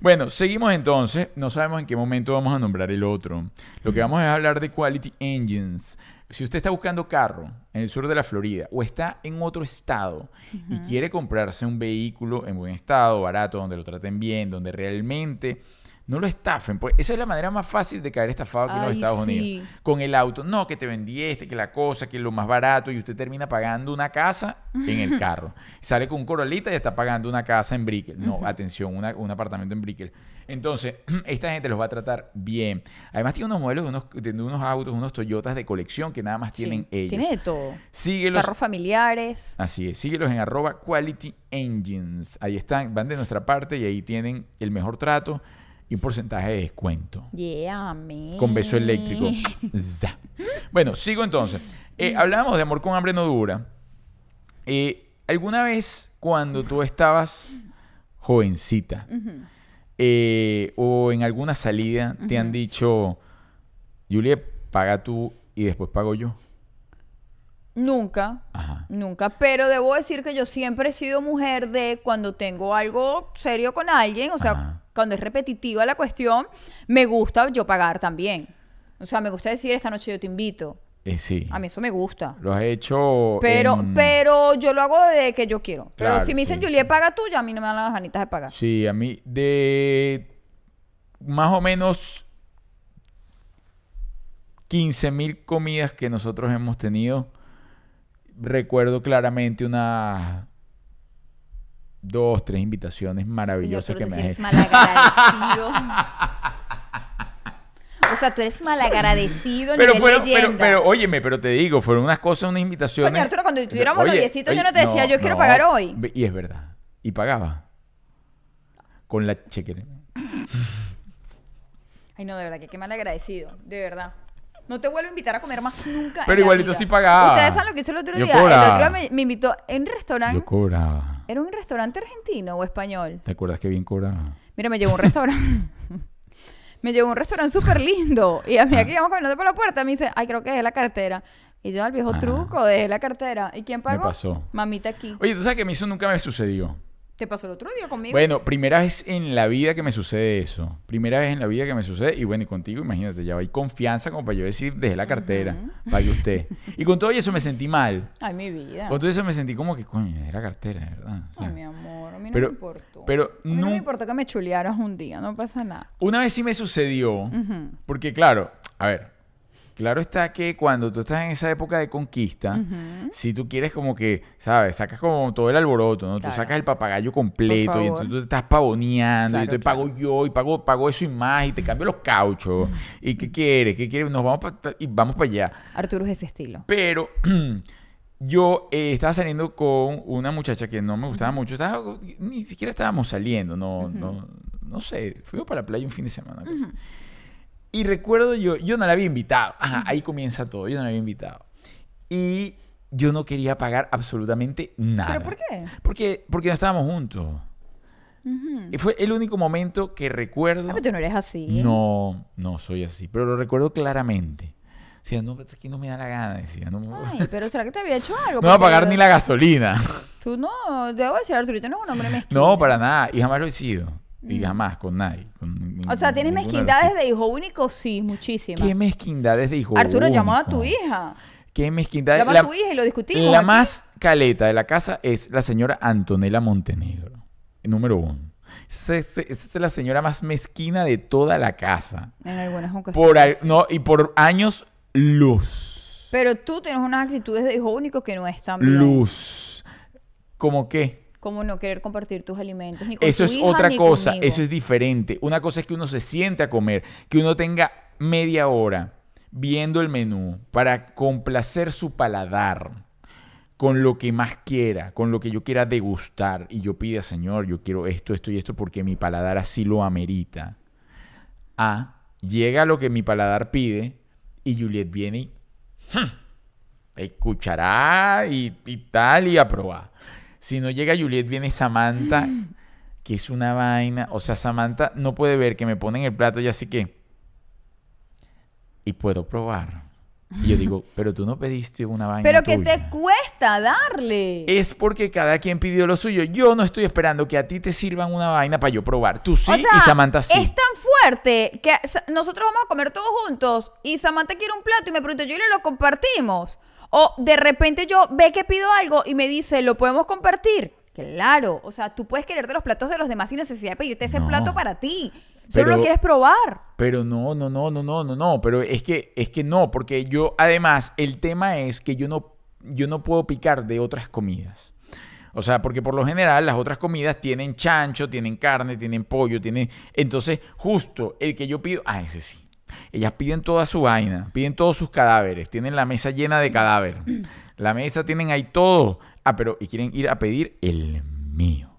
Bueno, seguimos entonces. No sabemos en qué momento vamos a nombrar el otro. Lo que vamos a hablar de Quality Engines. Si usted está buscando carro en el sur de la Florida o está en otro estado y quiere comprarse un vehículo en buen estado, barato, donde lo traten bien, donde realmente no lo estafen, pues esa es la manera más fácil de caer estafado aquí en los Estados sí. Unidos. Con el auto, no, que te vendí este, que la cosa, que lo más barato y usted termina pagando una casa en el carro. Sale con un Corolita y está pagando una casa en Brickell. No, atención, una- un apartamento en Brickell. Entonces, esta gente los va a tratar bien. Además tiene unos modelos de unos, de unos autos, unos Toyotas de colección que nada más tienen ellos. Tiene de todo. Síguelos. Carros familiares. Así es, síguelos en arroba Quality Engines. Ahí están, van de nuestra parte y ahí tienen el mejor trato y un porcentaje de descuento. Yeah, me. Con beso eléctrico. Bueno, sigo entonces. Eh, hablábamos de amor con hambre no dura. Eh, ¿Alguna vez cuando tú estabas jovencita eh, o en alguna salida te han dicho, Julia, paga tú y después pago yo? Nunca. Ajá. Nunca, pero debo decir que yo siempre he sido mujer de cuando tengo algo serio con alguien, o sea, Ajá. cuando es repetitiva la cuestión, me gusta yo pagar también. O sea, me gusta decir esta noche yo te invito. Eh, sí. A mí eso me gusta. Lo has hecho. Pero, en- pero yo lo hago de que yo quiero. Pero Claro, si me dicen, sí, Juliet, sí. paga tú, ya a mí no me dan las ganitas de pagar. Sí, a mí de más o menos 15 mil comidas que nosotros hemos tenido, recuerdo claramente unas dos, tres invitaciones maravillosas Señor, que me has malagradecido. o sea, tú eres malagradecido Pero fueron, pero, pero, óyeme, pero te digo, fueron unas cosas, unas invitaciones. Coño, Arturo, cuando estuviéramos Oye, noviecitos, yo no te decía, yo quiero pagar hoy. Y es verdad. Y pagaba. Con la chequera. Ay, no, de verdad, que qué malagradecido. De verdad. No te vuelvo a invitar a comer más nunca. en Pero la igualito vida. sí pagaba. Ustedes saben lo que hice el otro Yo día. El otro día me, me invitó en un restaurante. Yo cobraba. ¿Era un restaurante argentino o español? ¿Te acuerdas que bien cobraba? Mira, me llevó a un restaurante. me llevó a un restaurante súper lindo. Y a mí Ah. aquí íbamos caminando por la puerta, me dice, ay, creo que dejé la cartera. Y yo al viejo Ah. truco, dejé la cartera. ¿Y quién pagó? pasó. Mamita aquí. Oye, tú sabes que a mí eso nunca me sucedió. ¿Te pasó el otro día conmigo? Bueno, primera vez en la vida que me sucede eso. Primera vez en la vida que me sucede. Y bueno, y contigo, imagínate, ya hay confianza como para yo decir, dejé la cartera, pague usted. Y con todo eso me sentí mal. Ay, mi vida. Con todo eso me sentí como que, coño, dejé la cartera, verdad. O sea, Ay, mi amor, a mí no pero- me importó. pero a mí no me importó que me chulearas un día, no pasa nada. Una vez sí me sucedió, Ujú. porque claro, a ver, claro está que cuando tú estás en esa época de conquista, si tú quieres como que, ¿sabes? Sacas como todo el alboroto, ¿no? Claro. Tú sacas el papagayo completo y entonces tú te estás pavoneando y Claro, te pago yo y pago, pago eso y más y te cambio los cauchos. ¿Y qué quieres? ¿Qué quieres? Nos vamos para y vamos para allá. Arturo es ese estilo. Pero yo eh, estaba saliendo con una muchacha que no me gustaba mucho. Estaba- ni siquiera estábamos saliendo, no, no, no sé. Fuimos para la playa un fin de semana. cosa. Y recuerdo yo, yo no la había invitado. Ajá, ahí comienza todo. Yo no la había invitado. Y yo no quería pagar absolutamente nada. ¿Pero por qué? Porque, porque no estábamos juntos. Y fue el único momento que recuerdo. Ah, pero tú no eres así. No, no soy así, pero lo recuerdo claramente. Decía, no, es que no me da la gana, decía, no, me- Ay, pero ¿será que te había hecho algo? no va a pagar ni la gasolina. Tú no, debo decir, Arturito no es un hombre mezquino. No, para nada, y jamás lo he sido. Y jamás, con nadie. con O sea, ¿tienes mezquindades de hijo único? Sí, muchísimas. ¿Qué mezquindades de hijo Arturo, llamó a único? tu hija. ¿Qué mezquindades? Llama La- a tu hija y lo discutimos. La aquí. más caleta de la casa es la señora Antonella Montenegro, número uno. Esa es, esa es la señora más mezquina de toda la casa. En algunas ocasiones. Por al- no, y por años, luz. Pero tú tienes unas actitudes de hijo único que no están bien. Luz. ¿Cómo qué? Como no querer compartir tus alimentos. Ni con Eso tu es hija, otra ni cosa, conmigo. eso es diferente. Una cosa es que uno se siente a comer, que uno tenga media hora viendo el menú para complacer su paladar con lo que más quiera, con lo que yo quiera degustar y yo pida, Señor, yo quiero esto, esto y esto porque mi paladar así lo amerita. A, llega lo que mi paladar pide y Juliet viene y escuchará y, y tal y a probar. Si no llega Juliet, viene Samantha, que es una vaina. O sea, Samantha no puede ver que me ponen el plato y así que... Y puedo probar. Y yo digo, pero tú no pediste una vaina Pero que tuya". te cuesta darle. Es porque cada quien pidió lo suyo. Yo no estoy esperando que a ti te sirvan una vaina para yo probar. Tú sí O sea, y Samantha sí. Es tan fuerte que nosotros vamos a comer todos juntos y Samantha quiere un plato y me pregunta, yo y lo compartimos. O de repente yo ve que pido algo y me dice, ¿lo podemos compartir? Claro, o sea, tú puedes quererte los platos de los demás sin necesidad de pedirte ese No. plato para ti. Solo Pero- lo quieres probar. Pero no, no, no, no, no, no, no. Pero es que, es que no, porque yo, además, el tema es que yo no, yo no puedo picar de otras comidas. O sea, porque por lo general las otras comidas tienen chancho, tienen carne, tienen pollo, tienen. Entonces, justo el que yo pido. Ah, ese sí. Ellas piden toda su vaina, piden todos sus cadáveres, tienen la mesa llena de cadáver. La mesa tienen ahí todo. Ah, pero y quieren ir a pedir el mío.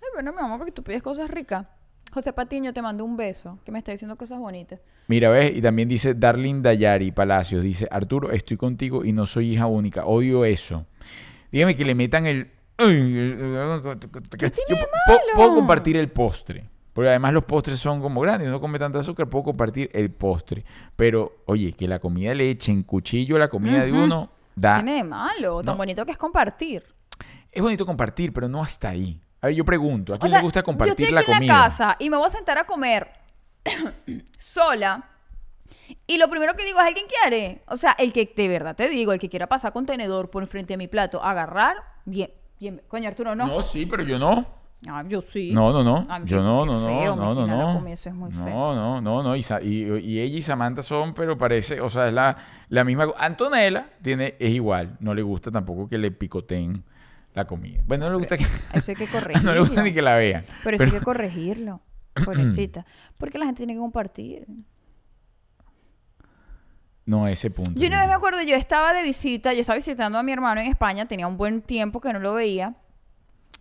Ay, bueno, mi amor, porque tú pides cosas ricas. José Patiño te mando un beso, que me está diciendo cosas bonitas. Mira, ves, y también dice Darling Dayari Palacios, dice, Arturo, estoy contigo y no soy hija única, odio eso. Dígame que le metan el... ¿Qué tiene Yo de malo? puedo compartir el postre. Porque además los postres son como grandes, no come tanta azúcar, puedo compartir el postre. Pero, oye, que la comida le echen cuchillo a la comida de uno, da... Tiene de malo, tan No. bonito que es compartir. Es bonito compartir, pero no hasta ahí. A ver, yo pregunto, ¿a O quién sea, le gusta compartir yo estoy la aquí comida? en la casa y me voy a sentar a comer sola. Y lo primero que digo es, ¿alguien quiere? O sea, el que de verdad te digo, el que quiera pasar contenedor por enfrente de mi plato, agarrar, bien, bien. Coño, Arturo, no. No, sí, pero yo no. Ah, yo sí. No, no, no. Ah, Yo no, no, no, feo, no, no, no. es muy no, feo. no, no, no. Y, Sa- y- y ella y Samantha son, pero parece, o sea, es la, la misma. Antonella tiene, es igual. No le gusta tampoco que le picoteen la comida. Bueno, no le gusta que. Eso hay que corregirlo. no le gusta ni que la vean. Pero eso hay que corregirlo. Pobrecita. Porque la gente tiene que compartir. No, a ese punto. Yo una vez me acuerdo, yo estaba de visita, yo estaba visitando a mi hermano en España, tenía un buen tiempo que no lo veía.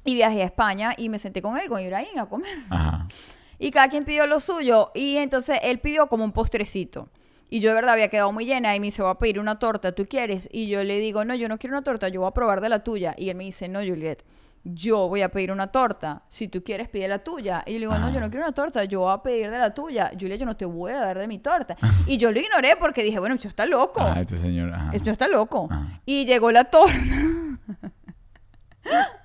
Y viajé a España y me senté con él, con Ibrahim, a comer. Ajá. Y cada quien pidió lo suyo. Y entonces él pidió como un postrecito. Y yo de verdad había quedado muy llena y me dice, voy a pedir una torta, ¿tú quieres? Y yo le digo, no, yo no quiero una torta, yo voy a probar de la tuya. Y él me dice, no, Juliet, yo voy a pedir una torta. Si tú quieres, pide la tuya. Y yo le digo, no, yo no Ah. quiero una torta, yo voy a pedir de la tuya. Juliet, yo no te voy a dar de mi torta. Y yo lo ignoré porque dije, bueno, eso está loco. Ah, este señor. Ajá. Esto está loco. Ajá. Y llegó la torta.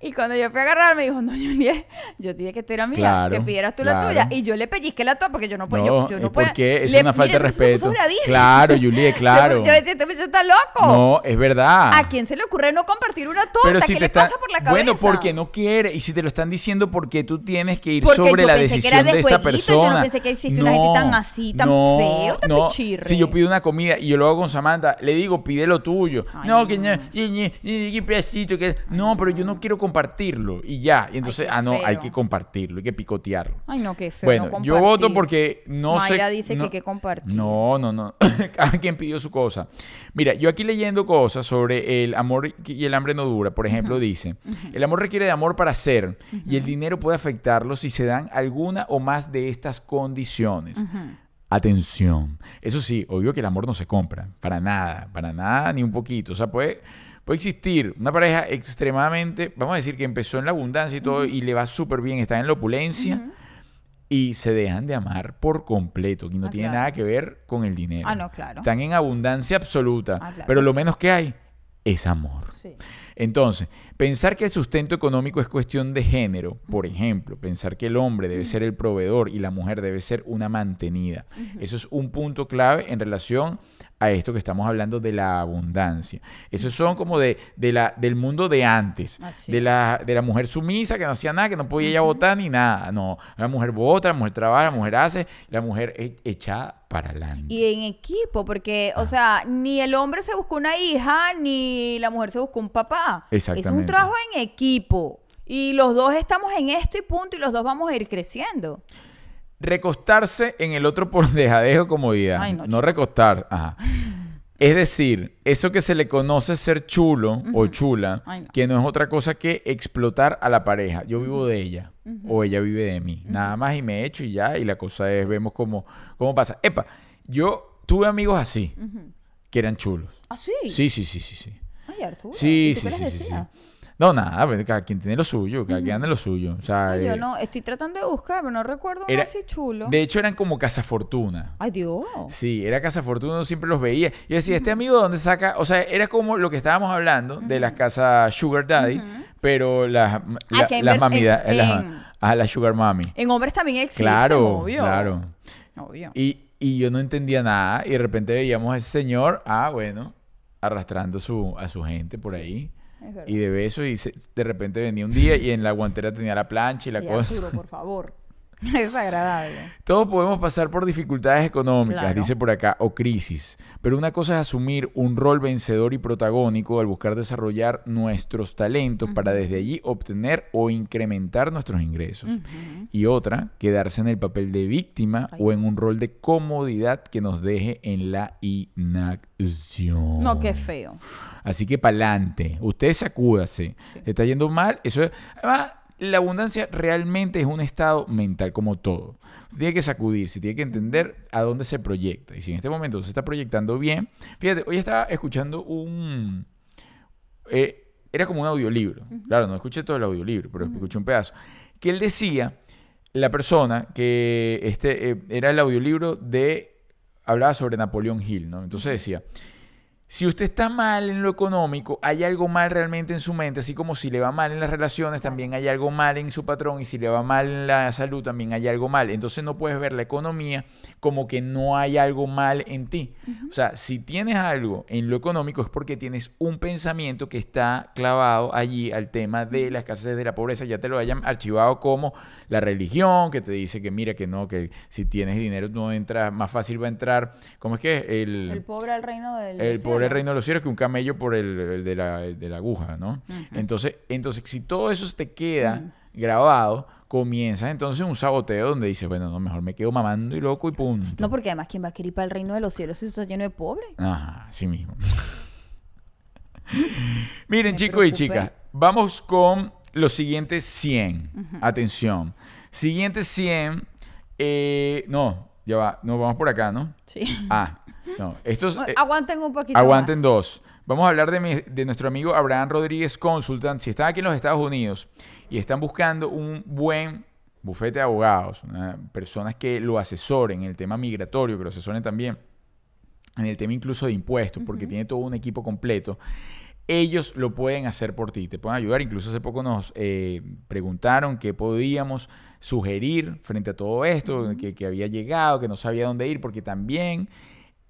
y cuando yo fui a agarrar, me dijo, no, Juliet, yo te dije que esta era mía, Claro, que pidieras tú claro. la tuya. Y yo le pellizqué la torta porque yo no puedo. No, yo, yo no es puedo. es Le- una falta de respeto. Claro, Juliet, claro. Yo, yo decía, este bicho está loco. No, es verdad. ¿A quién se le ocurre no compartir una torta? Pero si ¿Qué te le está- pasa por la cabeza? Bueno, porque no quiere. Y si te lo están diciendo porque tú tienes que ir Porque sobre la que decisión de de, esa persona. yo no pensé que existía una gente tan así, tan feo, tan pichirre. Si yo pido una comida y yo lo hago con Samantha, le digo, pide lo tuyo. Ay, no, no. que no, pedacito, que... No, pero yo no quiero compartirlo. Y ya. Y entonces, ah, no, hay que compartirlo, hay que picotearlo. Ay, no, qué feo. Bueno, no yo voto porque no sé. Mayra dice que no- hay que compartir. No, no, no. Cada quien pidió su cosa. Mira, yo aquí leyendo cosas sobre el amor y el hambre no dura. Por ejemplo, dice: el amor requiere de amor para ser y el dinero puede afectarlo si se dan alguna o más de estas condiciones. Atención. Eso sí, obvio que el amor no se compra. Para nada, para nada, ni un poquito. O sea, puede, puede existir una pareja extremadamente, vamos a decir que empezó en la abundancia y todo, y le va súper bien, está en la opulencia, y se dejan de amar por completo, y no Ah, tiene claro. nada que ver con el dinero. Ah, no, claro. Están en abundancia absoluta, Ah, claro. pero lo menos que hay es amor. Sí. Entonces, pensar que el sustento económico es cuestión de género, por ejemplo, pensar que el hombre debe ser el proveedor y la mujer debe ser una mantenida, eso es un punto clave en relación a esto que estamos hablando de la abundancia. Esos son como de, de la, del mundo de antes, de la, de la mujer sumisa que no hacía nada, que no podía ya votar ni nada. No, la mujer vota, la mujer trabaja, la mujer hace, la mujer e- echada para adelante. Y en equipo, porque, o sea, ni el hombre se buscó una hija, ni la mujer se buscó un papá. Es un Exactamente. trabajo en equipo. Y los dos estamos en esto y punto, y los dos vamos a ir creciendo. Recostarse en el otro por dejadez o comodidad. Ay, no, recostar. Ajá. Es decir, eso que se le conoce ser chulo o chula, Ay, no. que no es otra cosa que explotar a la pareja. Yo vivo de ella o ella vive de mí. Nada más y me echo y ya. Y la cosa es, vemos cómo, cómo pasa. Epa, yo tuve amigos así, que eran chulos. ¿Ah, sí? Sí, sí, sí, sí, sí. Ay, Arturo. Sí, ¿y tú sí, sí, sí, sí. No, nada, pues, cada quien tiene lo suyo, cada quien anda lo suyo. O sea, Ay, yo eh, no, estoy tratando de buscar, pero no recuerdo era- así chulo. de hecho eran como cazafortuna. Ay, Dios. Sí, era Casa Fortuna, uno siempre los veía. Y decía, ¿este amigo de dónde saca? O sea, era como lo que estábamos hablando de las casas Sugar Daddy, pero las, la- que en las mamidas, ah, la Sugar Mami. En hombres también existe, Claro, obvio. claro. Obvio. Y, y yo no entendía nada y de repente veíamos a ese señor, ah, bueno, arrastrando su, a su gente por ahí. Y de besos y se- de repente venía un día y en la guantera tenía la plancha y la Y cosa. Arturo, por favor. Es agradable. Todos podemos pasar por dificultades económicas, Claro. dice por acá, o crisis. Pero una cosa es asumir un rol vencedor y protagónico al buscar desarrollar nuestros talentos para desde allí obtener o incrementar nuestros ingresos. Y otra, quedarse en el papel de víctima Ay. o en un rol de comodidad que nos deje en la inacción. No, qué feo. Así que pa'lante. Usted sacúdase. Sí. Está yendo mal. Eso es. Además, la abundancia realmente es un estado mental como todo. Usted tiene que sacudirse, tiene que entender a dónde se proyecta. Y si en este momento se está proyectando bien, fíjate, hoy estaba escuchando un... eh, era como un audiolibro. Claro, no escuché todo el audiolibro, pero escuché un pedazo. Que él decía, la persona, que este eh, era el audiolibro de... Hablaba sobre Napoleón Hill, ¿no? Entonces decía, si usted está mal en lo económico, hay algo mal realmente en su mente, así como si le va mal en las relaciones, también hay algo mal en su patrón y si le va mal en la salud, también hay algo mal. Entonces no puedes ver la economía como que no hay algo mal en ti. O sea, si tienes algo en lo económico es porque tienes un pensamiento que está clavado allí al tema de la escasez de la pobreza, ya te lo hayan archivado como la religión, que te dice que mira que no, que si tienes dinero no entras, más fácil va a entrar, ¿cómo es que? El, El pobre al reino del el cielo. pobre reino de los cielos que un camello por el, el de, la, el de la aguja, ¿no? entonces, entonces, si todo eso te queda grabado, comienzas entonces un saboteo donde dices, bueno, no, mejor me quedo mamando y loco y punto. No, porque además, ¿quién va a querer ir para el reino de los cielos si esto está lleno de pobres? Ajá, así mismo. Miren, Me chicos y chicas, vamos con los siguientes 100. Atención. Siguientes 100. eh, no, ya va. No, vamos por acá, ¿no? Sí. Ah, no. Estos. eh, Aguanten un poquito Aguanten más. dos. Vamos a hablar de, mi- de nuestro amigo Abraham Rodríguez Consultant. Si están aquí en los Estados Unidos y están buscando un buen bufete de abogados, una- personas que lo asesoren en el tema migratorio, que lo asesoren también en el tema incluso de impuestos, porque tiene todo un equipo completo. Ellos lo pueden hacer por ti, te pueden ayudar. Incluso hace poco nos eh, preguntaron qué podíamos sugerir frente a todo esto, que, que había llegado, que no sabía dónde ir, porque también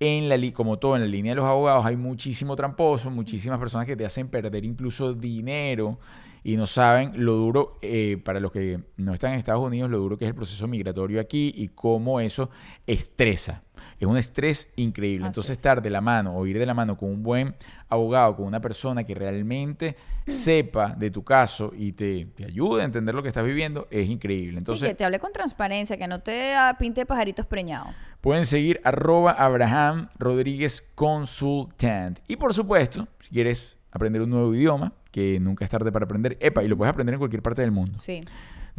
en la como todo en la línea de los abogados hay muchísimo tramposo, muchísimas personas que te hacen perder incluso dinero y no saben lo duro, eh, para los que no están en Estados Unidos, lo duro que es el proceso migratorio aquí y cómo eso estresa. Es un estrés increíble. Así Entonces es. estar de la mano o ir de la mano con un buen abogado, con una persona que realmente sepa de tu caso y te, te ayude a entender lo que estás viviendo, es increíble. Entonces que te hable con transparencia, que no te ah, pinte pajaritos preñados. Pueden seguir arroba Abraham Rodríguez Consultant. Y por supuesto, si quieres aprender un nuevo idioma, que nunca es tarde para aprender, epa, y lo puedes aprender en cualquier parte del mundo. Sí.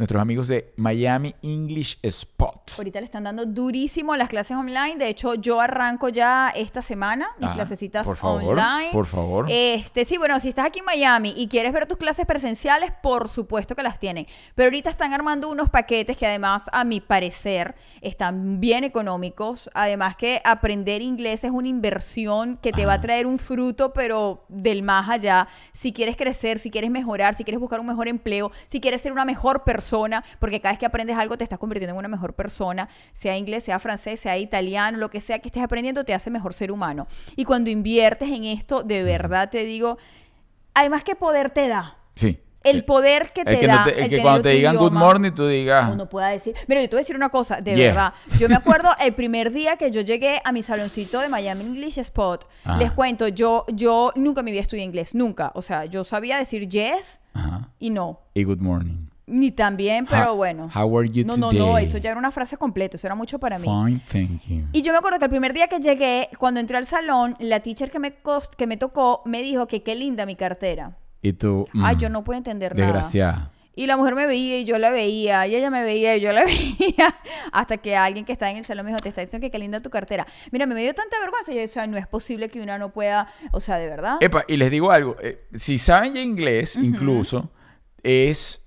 Nuestros amigos de Miami English Spot. Ahorita le están dando durísimo las clases online. De hecho, yo arranco ya esta semana mis Ah, clasecitas por favor, online. por favor. Este, sí, bueno, si estás aquí en Miami y quieres ver tus clases presenciales, por supuesto que las tienen. Pero ahorita están armando unos paquetes que además, a mi parecer, están bien económicos. Además que aprender inglés es una inversión que te va a traer un fruto, pero del más allá. Si quieres crecer, si quieres mejorar, si quieres buscar un mejor empleo, si quieres ser una mejor persona, porque cada vez que aprendes algo te estás convirtiendo en una mejor persona, sea inglés, sea francés, sea italiano, lo que sea que estés aprendiendo, te hace mejor ser humano. Y cuando inviertes en esto, de verdad te digo, además qué poder te da. Sí. El Eh, poder que te el que, da. no te- el el que cuando te digan good idioma, morning, tú digas. uno pueda decir. Mira, yo te voy a decir una cosa, de Yeah. verdad. Yo me acuerdo el primer día que yo llegué a mi saloncito de Miami English Spot. Ajá. Les cuento, yo, yo nunca en mi vida estudié inglés, nunca. O sea, yo sabía decir yes Ajá. y no. Y good morning. Ni tan bien, pero How- bueno. how are you no, no, no, eso ya era una frase completa, eso era mucho para mí. Fine, thank you. Y yo me acuerdo que el primer día que llegué, cuando entré al salón, la teacher que me, cos- que me tocó me dijo que qué linda mi cartera. Y tú. Ay, mm, yo no puedo entender nada. Desgraciada. Y la mujer me veía y yo la veía, y ella me veía y yo la veía, hasta que alguien que está en el salón me dijo, te está diciendo que qué linda tu cartera. Mira, me dio tanta vergüenza, yo, o sea, no es posible que una no pueda, o sea, de verdad. Epa, y les digo algo. eh, si saben ya inglés, incluso, es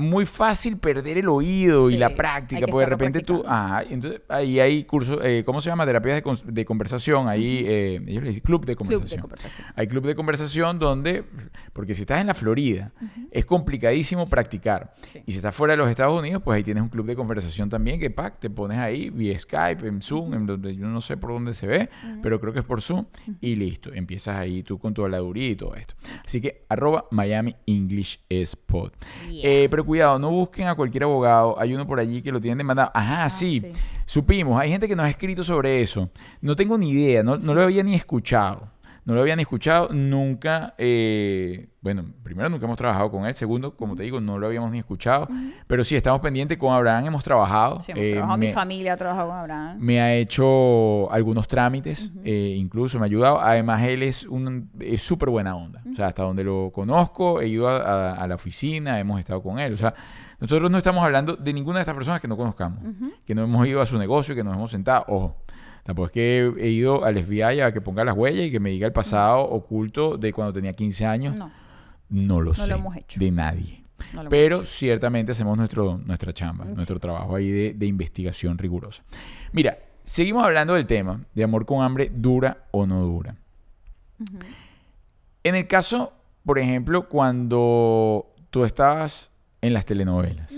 muy fácil perder el oído y la práctica, que porque de repente tú, ajá, entonces ahí hay cursos, eh, ¿cómo se llama? Terapias de, de conversación, ahí, eh, ellos le dicen club de Club conversación. de conversación. Hay club de conversación donde, porque si estás en la Florida, es complicadísimo practicar. Sí. Y si estás fuera de los Estados Unidos, pues ahí tienes un club de conversación también que, pack, te pones ahí vía Skype, en Zoom, en donde yo no sé por dónde se ve, pero creo que es por Zoom, y listo, empiezas ahí tú con tu habladuría y todo esto. Así que, arroba Miami English Spot. Yeah. Eh, pero cuidado, no busquen a cualquier abogado, hay uno por allí que lo tienen demandado. Ajá, sí, sí. supimos, hay gente que nos ha escrito sobre eso. No tengo ni idea, no, no lo había ni escuchado. No lo había ni escuchado, nunca, eh, bueno, primero nunca hemos trabajado con él, segundo, como te digo, no lo habíamos ni escuchado, pero sí, estamos pendientes, con Abraham hemos trabajado. Sí, hemos eh, trabajado, mi familia ha trabajado con Abraham. me ha hecho algunos trámites, eh, incluso me ha ayudado. Además, él es un es súper buena onda. O sea, hasta donde lo conozco, he ido a, a- a la oficina, hemos estado con él. O sea, nosotros no estamos hablando de ninguna de estas personas que no conozcamos, que no hemos ido a su negocio, que nos hemos sentado. Ojo, tampoco es que he ido al FBI a que ponga las huellas y que me diga el pasado oculto de cuando tenía 15 años. No, No lo No sé. lo hemos hecho. De nadie. no lo Pero hemos hecho. ciertamente hacemos nuestro, nuestra chamba, Sí. nuestro trabajo ahí de, de investigación rigurosa. Mira, seguimos hablando del tema de amor con hambre, dura o no dura. En el caso, por ejemplo, cuando tú estabas en las telenovelas,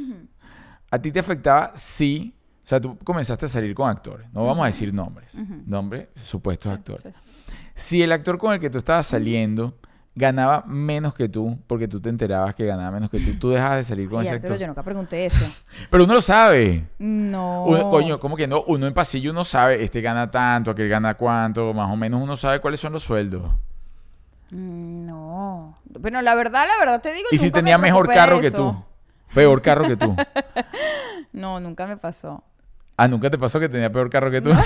¿a ti te afectaba si, o sea, tú comenzaste a salir con actores, no vamos a decir nombres, nombres, supuestos Sí, actores. sí. Si el actor con el que tú estabas saliendo ganaba menos que tú, porque tú te enterabas que ganaba menos que tú, tú dejabas de salir con Ay, ese actor. yo nunca pregunté eso. Pero uno lo sabe. No. Uno- coño, ¿cómo que no? Uno en pasillo uno sabe, este gana tanto, aquel gana cuánto, más o menos uno sabe cuáles son los sueldos. Mm, No. Pero la verdad, la verdad te digo. Y si me tenía mejor carro que tú. Peor carro que tú. No, nunca me pasó. Ah, ¿nunca te pasó que tenía peor carro que tú?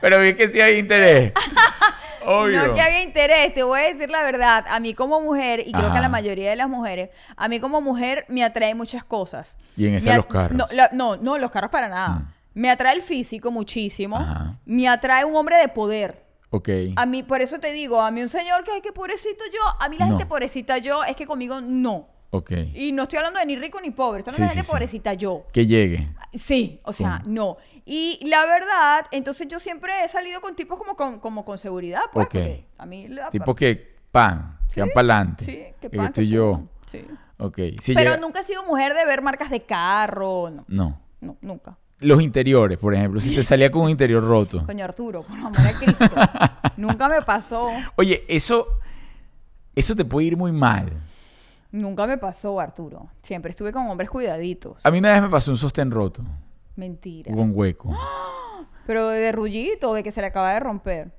Pero vi que sí hay interés. Obvio. No que había interés, te voy a decir la verdad. A mí como mujer, y creo que a la mayoría de las mujeres, a mí como mujer me atrae muchas cosas. Y en ese Me los carros. No, la- no, no, los carros para nada. Mm. Me atrae el físico muchísimo. Ajá. Me atrae un hombre de poder. Ok. A mí, por eso te digo, a mí un señor que, ay, que pobrecito yo, a mí la No. gente pobrecita yo, es que conmigo no. Ok. Y no estoy hablando de ni rico ni pobre, estoy hablando Sí, de gente sí. pobrecita yo. Que llegue. Sí, o sea, no. Y la verdad, entonces yo siempre he salido con tipos como con, como con seguridad, pues. Ok. porque A mí la- Tipo que pan, van para adelante. Sí, que que pan, estoy yo. Sí. Ok. Si Pero llega- nunca he sido mujer de ver marcas de carro, no. No. No, nunca. Los interiores, por ejemplo. Si te salía con un interior roto. Coño Arturo, por amor a Cristo. nunca me pasó. Oye, eso, eso te puede ir muy mal. Nunca me pasó, Arturo. Siempre estuve con hombres cuidaditos. A mí una vez me pasó un sostén roto, Mentira. con hueco. Pero de rullito, de que se le acaba de romper.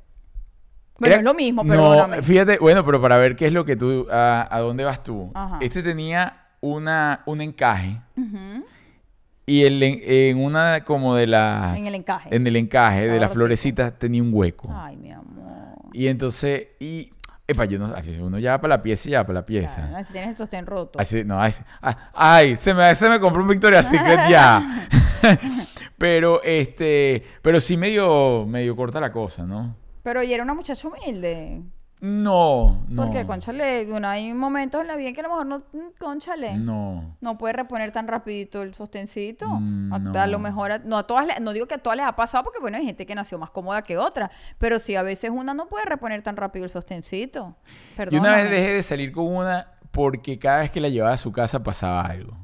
Bueno, Era- es lo mismo, No, perdóname. fíjate, bueno, pero para ver qué es lo que tú, a, a dónde vas tú. Ajá. Este tenía una, un encaje y el, en, en una como de las... En el encaje. En el encaje de las florecitas tenía un hueco. Ay, mi amor. Y entonces, y... Epa, yo no uno ya va para la pieza y ya va para la pieza. Claro, si tienes el sostén roto. Así, no, así, ah, ay, se me, se me compró un Victoria's Secret ya. pero, este, pero sí medio, medio corta la cosa, ¿no? Pero ella era una muchacha humilde. No, no. Porque, conchale, bueno, hay momentos en la vida en que a lo mejor no, mm, conchale, no, No. puede reponer tan rapidito el sostencito. Mm, a, no. a lo mejor, a- no a todas, no digo que a todas les ha pasado porque, bueno, hay gente que nació más cómoda que otra. Pero sí, a veces una no puede reponer tan rápido el sostencito. Yo una vez dejé de salir con una porque cada vez que la llevaba a su casa pasaba algo.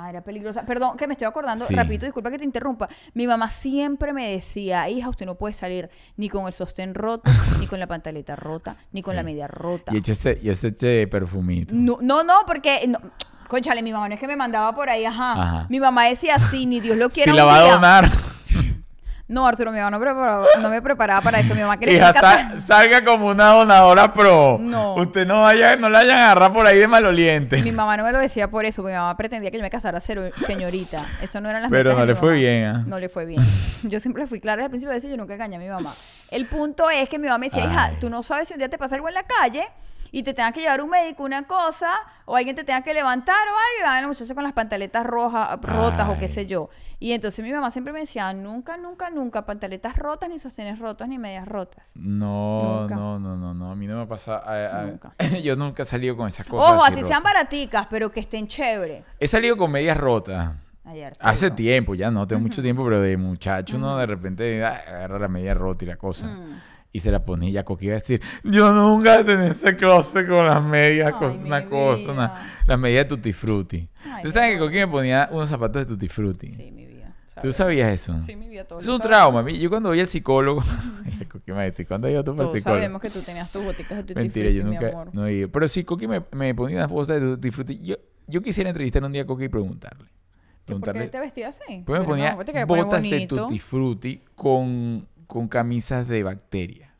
Ah, era peligrosa. Perdón, que me estoy acordando, Sí. rapidito, disculpa que te interrumpa. Mi mamá siempre me decía, hija, usted no puede salir ni con el sostén roto, ni con la pantaleta rota, ni con la media rota. Y echaste, y echaste perfumito. No, no, no, porque... No, Conchale, mi mamá no es que me mandaba por ahí, ajá. Ajá. Mi mamá decía así, ni Dios lo quiera Si la va a día". donar, No, Arturo, mi mamá no, preparaba- no me preparaba para eso. Mi mamá quería hija, que casa- sa- salga como una donadora pro. No. Usted no vaya, no la vayan a agarrar por ahí de maloliente. Mi mamá no me lo decía por eso, mi mamá pretendía que yo me casara cero- señorita. Eso no eran las Pero no le fue mamá. bien, ¿ah? No le fue bien. Yo siempre fui clara al principio de eso, yo nunca engañé a mi mamá. El punto es que mi mamá me decía, hija, tú no sabes si un día te pasa algo en la calle y te tenga que llevar un médico una cosa, o alguien te tenga que levantar o algo, y van los muchachos con las pantaletas rojas, rotas o qué sé yo. Y entonces mi mamá siempre me decía, nunca, nunca, nunca, pantaletas rotas, ni sostenes rotos, ni medias rotas. No, Nunca. no, no, no, no. A mí no me pasa. a- a- Nunca. yo nunca he salido con esas cosas. Ojo, así sean baraticas, pero que estén chévere. He salido con medias rotas. Hace tiempo, ya no, tengo mucho tiempo, pero de muchacho uno de repente ah, agarra la media rota y la cosa. Mm. Y se la ponía y ya Coqui iba a decir, yo nunca tenía ese closet con las medias, Ay, mi una cosa, una- las medias de Tutti Frutti. Ay, ¿Tú mi sabes que. Coqui me ponía unos zapatos de Tutti Frutti? Sí, mi vida. ¿Tú sabías eso? Sí, mi vida, todos Es un sabemos. trauma. Yo cuando voy al psicólogo... Coqui me ¿cuándo iba tú para el psicólogo? sabemos que tú tenías tus boticas de tutti Mentira, frutti, yo mi nunca amor. no he ido. Pero sí, Coqui me, me ponía unas botas de Tutti Frutti. Yo, yo quisiera entrevistar un día a Coqui y preguntarle. ¿Que ¿Por qué te vestías así? Pues me ponía no, botas de. Tutti Frutti con, con camisas de bacteria?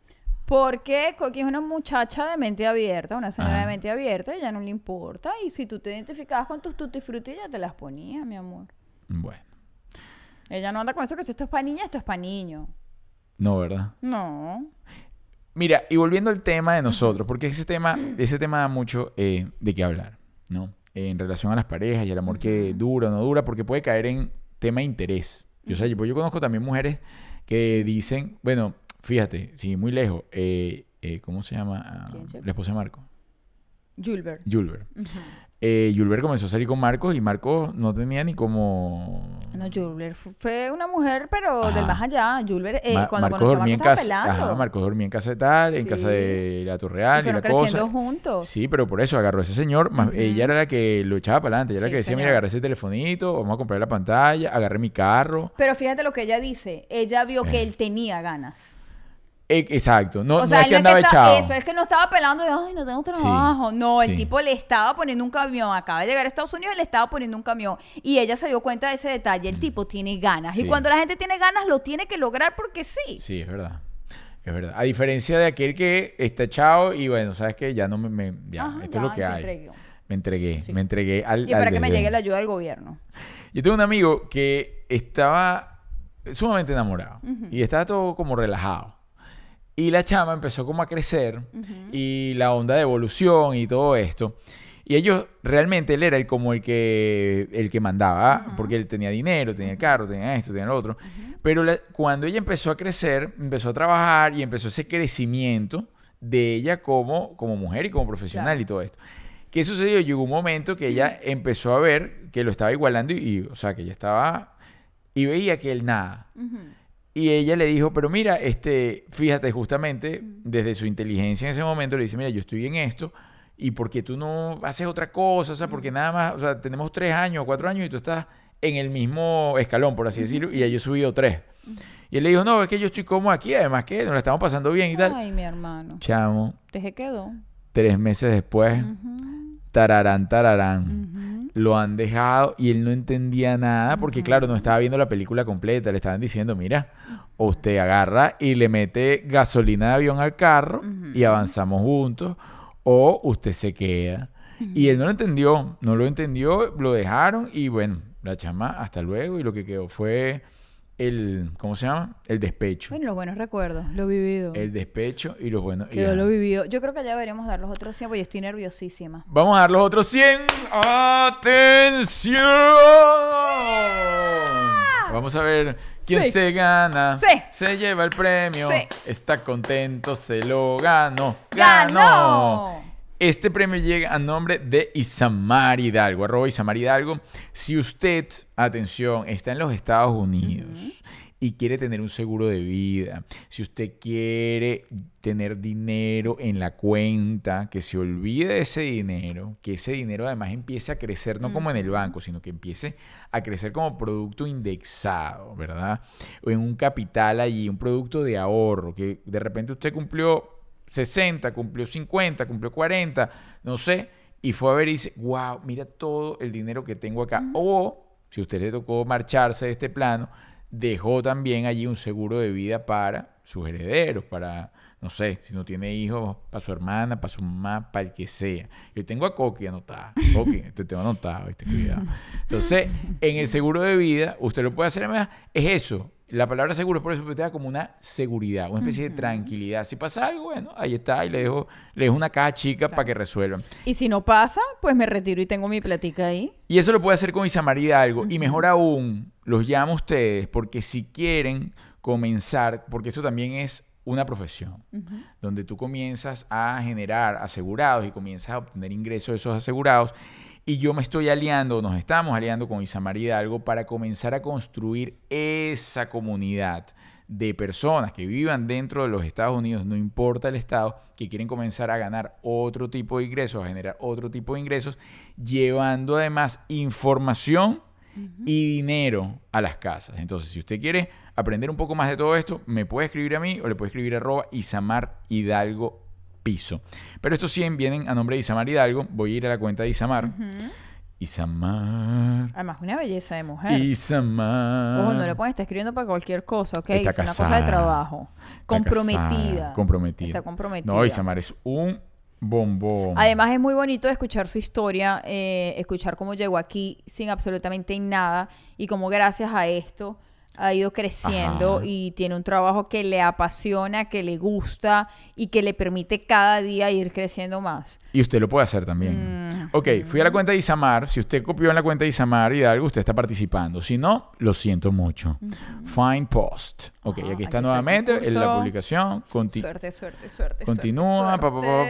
Porque Coqui es una muchacha de mente abierta, una señora Ajá. de mente abierta, ella no le importa. Y si tú te identificabas con tus tutti frutti, ella te las ponía, mi amor. Bueno, Ella no anda con eso que si esto es para niña, esto es para niño. no, ¿verdad? No. Mira, y volviendo al tema de nosotros, porque ese tema, ese tema da mucho eh, de qué hablar, ¿no? en relación a las parejas y el amor que dura o no dura, porque puede caer en tema de interés. Yo, o sea, yo, pues yo conozco también mujeres que dicen, bueno, fíjate, sí, muy lejos, eh, eh, ¿cómo se llama? Ah, la esposa de Marco. Julbert. Julber. Eh, Julber comenzó a salir con Marcos y Marcos no tenía ni como... No, Julbert fu- fue una mujer, pero Ajá. del más allá. Julbert, eh, Ma- cuando Marcos conoció a dormía en estaba casa. pelando. Ajá, Marcos dormía en casa de tal, en Sí. casa de la Y Torreal y, fueron la cosa. creciendo juntos. Sí, pero por eso agarró a ese señor. más-. Ella era la que lo echaba para adelante. Ella era la que decía, señor. mira, agarré ese telefonito, vamos a comprar la pantalla, agarré mi carro. Pero fíjate lo que ella dice. Ella vio que Eh. él tenía ganas. Exacto. No, o no sea, es él que andaba está- echado. Eso, es que no estaba pelando de, ay, no tengo trabajo. no, el sí. tipo le estaba poniendo un camión. Acaba de llegar a Estados Unidos y le estaba poniendo un camión. Y ella se dio cuenta de ese detalle. El tipo tiene ganas. Sí. Y cuando la gente tiene ganas, lo tiene que lograr porque sí. Sí, es verdad. Es verdad. A diferencia de aquel que está echado y bueno, sabes que ya no me... me- ya, Ajá, esto es lo que hay. entregó. Me entregué. Me entregué al Y para al que me llegue la ayuda del gobierno. Yo tengo un amigo que estaba sumamente enamorado y estaba todo como relajado. Y la chama empezó como a crecer y la onda de evolución y todo esto. Y ellos, realmente, él era el como el que, el que mandaba, ¿ah? porque él tenía dinero, tenía el carro, tenía esto, tenía lo otro. Pero la- cuando ella empezó a crecer, empezó a trabajar y empezó ese crecimiento de ella como, como mujer y como profesional Claro. y todo esto. ¿Qué sucedió? Llegó un momento que ella empezó a ver que lo estaba igualando y, y, o sea, que ella estaba y veía que él nada. Y ella le dijo, pero mira, este, fíjate, justamente desde su inteligencia en ese momento le dice, mira, yo estoy en esto y porque tú no haces otra cosa, o sea, porque nada más, o sea, tenemos tres años o cuatro años y tú estás en el mismo escalón, por así decirlo, y ya yo he subido tres. Y él le dijo, no, es que yo estoy cómodo aquí, además que nos la estamos pasando bien y tal. Ay, mi hermano. Chamo, Te quedó. tres meses después, tararán, tararán. Lo han dejado y él no entendía nada porque claro, no estaba viendo la película completa, le estaban diciendo, mira, o usted agarra y le mete gasolina de avión al carro y avanzamos juntos, o usted se queda. Y él no lo entendió, no lo entendió, lo dejaron y bueno, la chama hasta luego. Y lo que quedó fue el, ¿cómo se llama? El despecho. Bueno, los buenos recuerdos, lo vivido. El despecho y los buenos... Quedó lo vivido. Yo creo que ya deberíamos dar los otros 100 porque yo estoy nerviosísima. Vamos a dar los otros 100. ¡Atención! Vamos a ver quién Sí. se gana. Sí. Se lleva el premio. Sí. Está contento, se lo ganó. ¡Ganó! Este premio llega a nombre de Isamar Hidalgo, arroba Isamar Hidalgo. Si usted, atención, está en los Estados Unidos y quiere tener un seguro de vida, si usted quiere tener dinero en la cuenta, que se olvide de ese dinero, que ese dinero además empiece a crecer, no como en el banco, sino que empiece a crecer como producto indexado, ¿verdad? O en un capital allí, un producto de ahorro, que de repente usted cumplió 60, cumplió 50, cumplió 40, no sé, y fue a ver y dice, wow, mira todo el dinero que tengo acá. O, si a usted le tocó marcharse de este plano, dejó también allí un seguro de vida para sus herederos, para, no sé, si no tiene hijos, para su hermana, para su mamá, para el que sea. Yo tengo a Coqui anotada. Coqui, te tengo anotado, ¿viste? cuidado. Entonces, en el seguro de vida, usted lo puede hacer, además, es eso. La palabra seguro es por eso que te da como una seguridad, una especie de tranquilidad. Si pasa algo, bueno, ahí está, y le dejo, le dejo una caja chica para que resuelvan. Y si no pasa, pues me retiro y tengo mi platica ahí. Y eso lo puede hacer con Isamar Hidalgo. Y mejor aún, los llamo a ustedes porque si quieren comenzar, porque eso también es una profesión, donde tú comienzas a generar asegurados y comienzas a obtener ingresos de esos asegurados. Y yo me estoy aliando, nos estamos aliando con Isamar Hidalgo para comenzar a construir esa comunidad de personas que vivan dentro de los Estados Unidos, no importa el estado, que quieren comenzar a ganar otro tipo de ingresos, a generar otro tipo de ingresos, llevando además información y dinero a las casas. Entonces, si usted quiere aprender un poco más de todo esto, me puede escribir a mí o le puede escribir arroba Isamar Hidalgo Piso. Pero estos 100 vienen a nombre de Isamar Hidalgo. Voy a ir a la cuenta de Isamar. Isamar. Además, una belleza de mujer. Isamar. Ojo, no le pueden estar escribiendo para cualquier cosa, ¿ok? Está es una cosa casada. de trabajo. Comprometida. casada, comprometida. Está comprometida. No, Isamar es un bombón. Además es muy bonito escuchar su historia, eh, escuchar cómo llegó aquí sin absolutamente nada y cómo gracias a esto ha ido creciendo Ajá. y tiene un trabajo que le apasiona, que le gusta y que le permite cada día ir creciendo más. Y usted lo puede hacer también. Mm. Ok, fui a la cuenta de Isamar. Si usted copió en la cuenta de Isamar Hidalgo, usted está participando. Si no, lo siento mucho. Find post. Ok, Ajá, aquí aquí está está nuevamente en la publicación. Conti- Suerte, suerte, suerte. Continúa, suerte,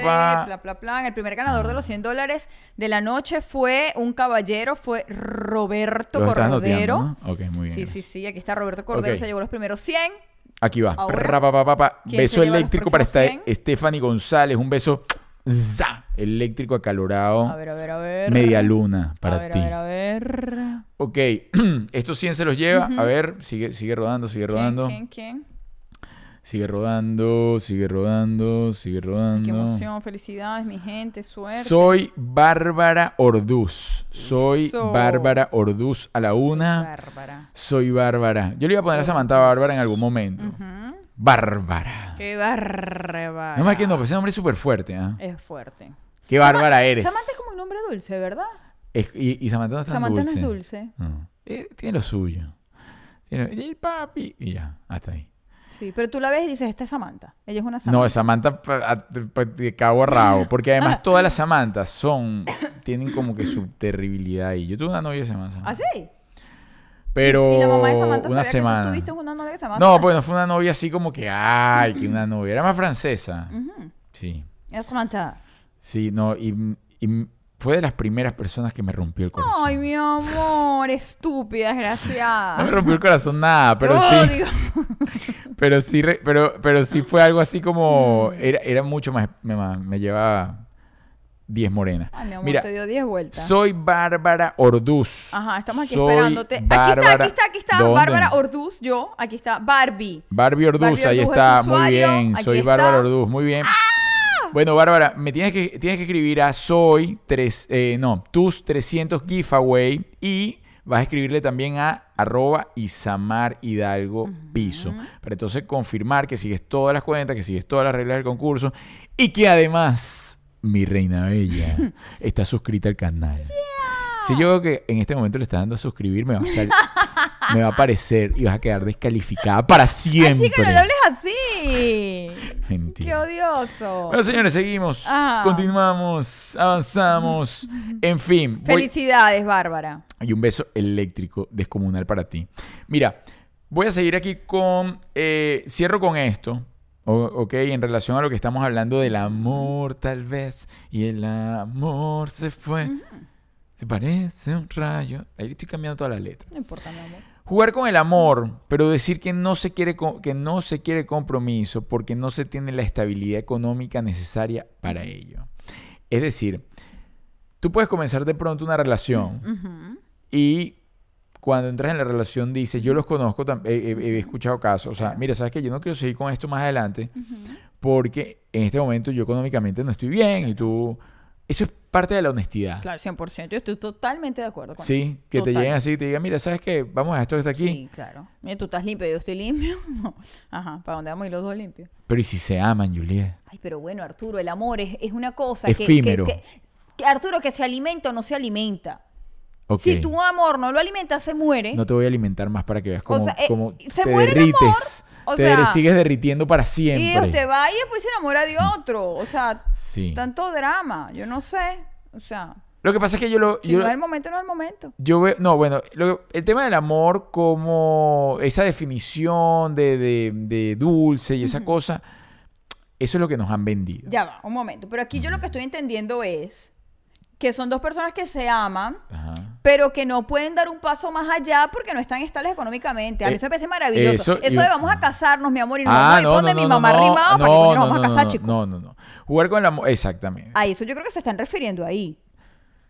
pa, pa, pa. El primer ganador de los 100 dólares de la noche fue un caballero, fue Roberto Cordero. ¿no? Ok, muy bien. Sí, sí, sí. Aquí está Roberto Cordero, Ok. se llevó los primeros 100. Aquí va. Ahora, Ra, pa, pa, pa, pa. ¿quién Beso se lleva los eléctrico para próximos esta 100? Stephanie González. Un beso za, eléctrico acalorado. A ver, a ver, a ver. Media luna para a ver, ti. A ver, a ver. Ok, estos 100 se los lleva. A ver, sigue, sigue rodando, sigue rodando. ¿Quién, quién, quién? Sigue rodando, sigue rodando, sigue rodando. Qué emoción, felicidades, mi gente, suerte. Soy Bárbara Orduz. Soy Eso. Bárbara Orduz a la una. Bárbara. Soy Bárbara. Yo le iba a poner a Samantha Bárbara en algún momento. Ujú. Bárbara. Qué bárbara. No más que no, pero ese nombre es súper fuerte. ¿ah? Es fuerte. Qué bárbara eres. Samantha es como un nombre dulce, ¿verdad? Es- y, y Samantha no es tan Samantha dulce. no es dulce. No. Eh, tiene lo suyo. Tiene el papi. Y ya, hasta ahí. Sí, pero tú la ves y dices, esta es Samantha. Ella es una Samantha. No, es Samantha de cabo a rabo. Porque además todas las Samantas son. Tienen como que su terribilidad ahí. Yo tuve una novia que se llama Samantha. ¿Ah, sí? Pero ¿Y la mamá de Samantha una sabía semana. que tú tuviste una novia se llamaba No, Samantha? pues no fue una novia así como que, ay, que una novia. Era más francesa. Sí. Es Samantha. Sí, no, y, y fue de las primeras personas que me rompió el corazón. Ay, mi amor, estúpida, No me desgraciada. rompió el corazón nada, pero sí. Pero sí, re- pero, pero sí fue algo así como. Mm. Era, era mucho más. Me, me llevaba 10 morenas. Ay, mi amor, Mira, te dio 10 vueltas. soy Bárbara Orduz. Ajá, estamos aquí Soy esperándote. Aquí está, aquí está, aquí está. ¿Dónde? Bárbara Orduz, yo. Aquí está Barbie. Barbie Orduz, Barbie ahí Orduz está, muy bien. aquí Soy está. ¡Ah! Bárbara Orduz, muy bien. Bueno, Bárbara, me tienes que, tienes que escribir a soy tres, eh, no, tus 300 giveaway y vas a escribirle también a arroba Isamar Hidalgo Piso. Para entonces confirmar que sigues todas las cuentas, que sigues todas las reglas del concurso y que además mi reina bella está suscrita al canal. Si yo veo que en este momento le estás dando a suscribir, me va a, sal- me va a aparecer y vas a quedar descalificada para Ay, siempre. chica, no le hables así. Qué Mentira. odioso. Bueno, señores, seguimos. Ah. Continuamos, avanzamos. En fin, voy- Felicidades, Bárbara. y un beso eléctrico descomunal para ti. Mira, voy a seguir aquí con. eh, cierro con esto. o- ok, en relación a lo que estamos hablando del amor, tal vez. Y el amor se fue. Se parece un rayo. Ahí estoy cambiando toda la letra. No importa, mi amor. Jugar con el amor, pero decir que no se quiere que no se quiere compromiso porque no se tiene la estabilidad económica necesaria para ello. Es decir, tú puedes comenzar de pronto una relación y cuando entras en la relación dices, yo los conozco, tam- he, he- he escuchado casos, o sea, mira, sabes que yo no quiero seguir con esto más adelante porque en este momento yo económicamente no estoy bien y tú eso es parte de la honestidad. Claro, 100%. Yo estoy totalmente de acuerdo con eso. Sí, que te lleguen así y te digan, mira, ¿sabes qué? Vamos a esto que está aquí. Sí, claro. Mira, tú estás limpio, yo estoy limpio. Ajá, ¿para dónde vamos a ir los dos limpios? Pero ¿y si se aman, Juliet? Ay, pero bueno, Arturo, el amor es, es una cosa que- que, Efímero. que- que, Arturo, que se alimenta o no se alimenta. Ok. Si tu amor no lo alimenta, se muere. No te voy a alimentar más para que veas cómo, sea, eh, cómo se te muere el derrites. amor, o te sea, sigues derritiendo para y siempre. usted va y después se enamora de otro. O sea, Sí. tanto drama. Yo no sé. O sea, Lo que pasa es que yo lo... si yo, no es el momento, no es el momento. yo veo... No, bueno, lo- el tema del amor como esa definición de, de- de dulce y esa cosa, eso es lo que nos han vendido. Ya va, un momento. Pero aquí yo lo que estoy entendiendo es que son dos personas que se aman, Ajá. pero que no pueden dar un paso más allá porque no están estables económicamente. A mí Eh, eso me parece maravilloso. eso Eso, y- de vamos a casarnos, mi amor, y nos Ah, vamos a ir no, donde no, mi no, mamá no, no, para que nos no, vamos a no, casar, no, chicos. No, no, no. Jugar con el amor... Exactamente. A eso yo creo que se están refiriendo ahí.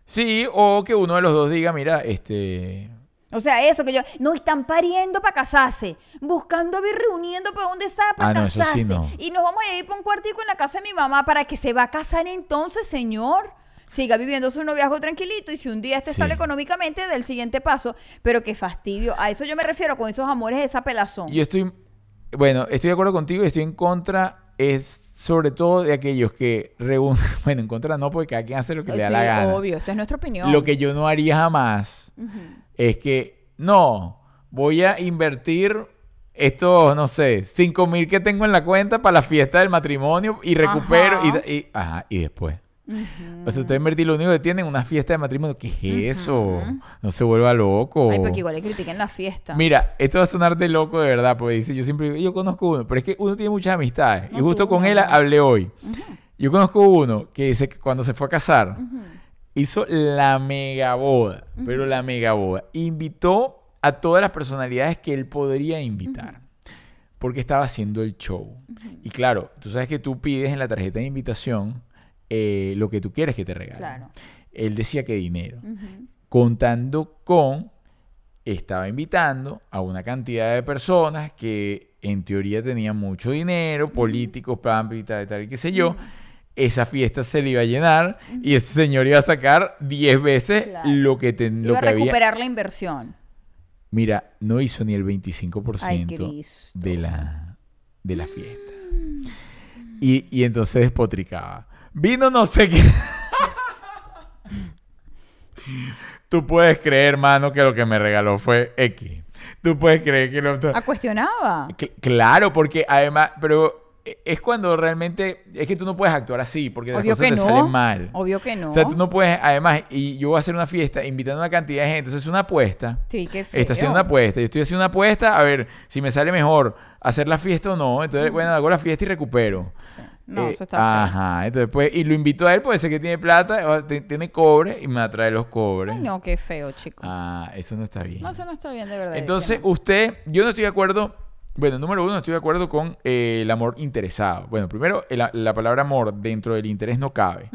Sí, o que uno de los dos diga, mira, este... O sea, eso que yo. No, están pariendo para casarse. Buscando a ver, reuniendo para dónde sabe para Ah, no, eso casarse. sí no. Y nos vamos a ir para un cuartico en la casa de mi mamá para que se va a casar entonces, señor. Siga viviendo su noviazgo tranquilito y si un día este Sí. sale económicamente, del siguiente paso. Pero qué fastidio. A eso yo me refiero con esos amores esa pelazón. Yo estoy, bueno, estoy de acuerdo contigo y estoy en contra, es sobre todo de aquellos que reúnen, bueno, en contra no, porque cada quien hace lo que le da Sí, la gana. Obvio, esta es nuestra opinión. Lo que yo no haría jamás es que, no, voy a invertir estos, no sé, 5 mil que tengo en la cuenta para la fiesta del matrimonio y recupero Ajá. y, y- ajá, y después. O sea, usted invertir lo único que tienen una fiesta de matrimonio. ¿Qué es eso? No se vuelva loco. Ay, porque igual le critiquen la fiesta. Mira, esto va a sonar de loco de verdad, porque dice, yo siempre yo conozco uno, pero es que uno tiene muchas amistades. y justo tú con no. él hablé hoy. Yo conozco uno que dice que cuando se fue a casar, hizo la mega boda, pero la mega boda. Invitó a todas las personalidades que él podría invitar, porque estaba haciendo el show. Y claro, tú sabes que tú pides en la tarjeta de invitación eh, lo que tú quieres que te regalen. Claro. Él decía que dinero contando con, estaba invitando a una cantidad de personas que en teoría tenían mucho dinero, políticos, plan, y tal, y tal, y qué sé yo. Esa fiesta se le iba a llenar y este señor iba a sacar 10 veces Claro. lo que, lo Iba a había. recuperar la inversión. Mira, no hizo ni el 25% Ay, de la, de la fiesta. Y, y entonces despotricaba. Vino no sé qué. Tú puedes creer, hermano, que lo que me regaló fue X. Tú puedes creer que lo... Ah, cuestionaba. Cl- claro, porque además, pero e- es cuando realmente, es que tú no puedes actuar así, porque las Obvio cosas que te no. salen mal. Obvio que no. O sea, tú no puedes, además, y yo voy a hacer una fiesta invitando a una cantidad de gente, entonces es una apuesta. Sí, qué feo. Está haciendo una apuesta. Yo estoy haciendo una apuesta a ver si me sale mejor hacer la fiesta o no. Entonces, bueno, hago la fiesta y recupero. No, Eh, eso está feo. Ajá. Entonces, pues, y lo invito a él, puede ser que tiene plata, tiene cobre y me va a traer los cobres. Ay, no, qué feo, chico. Ah, eso no está bien. No, eso no está bien, de verdad. Entonces, no. usted, yo no estoy de acuerdo. Bueno, número uno, estoy de acuerdo con eh, el amor interesado. Bueno, primero, la, palabra amor dentro del interés no cabe.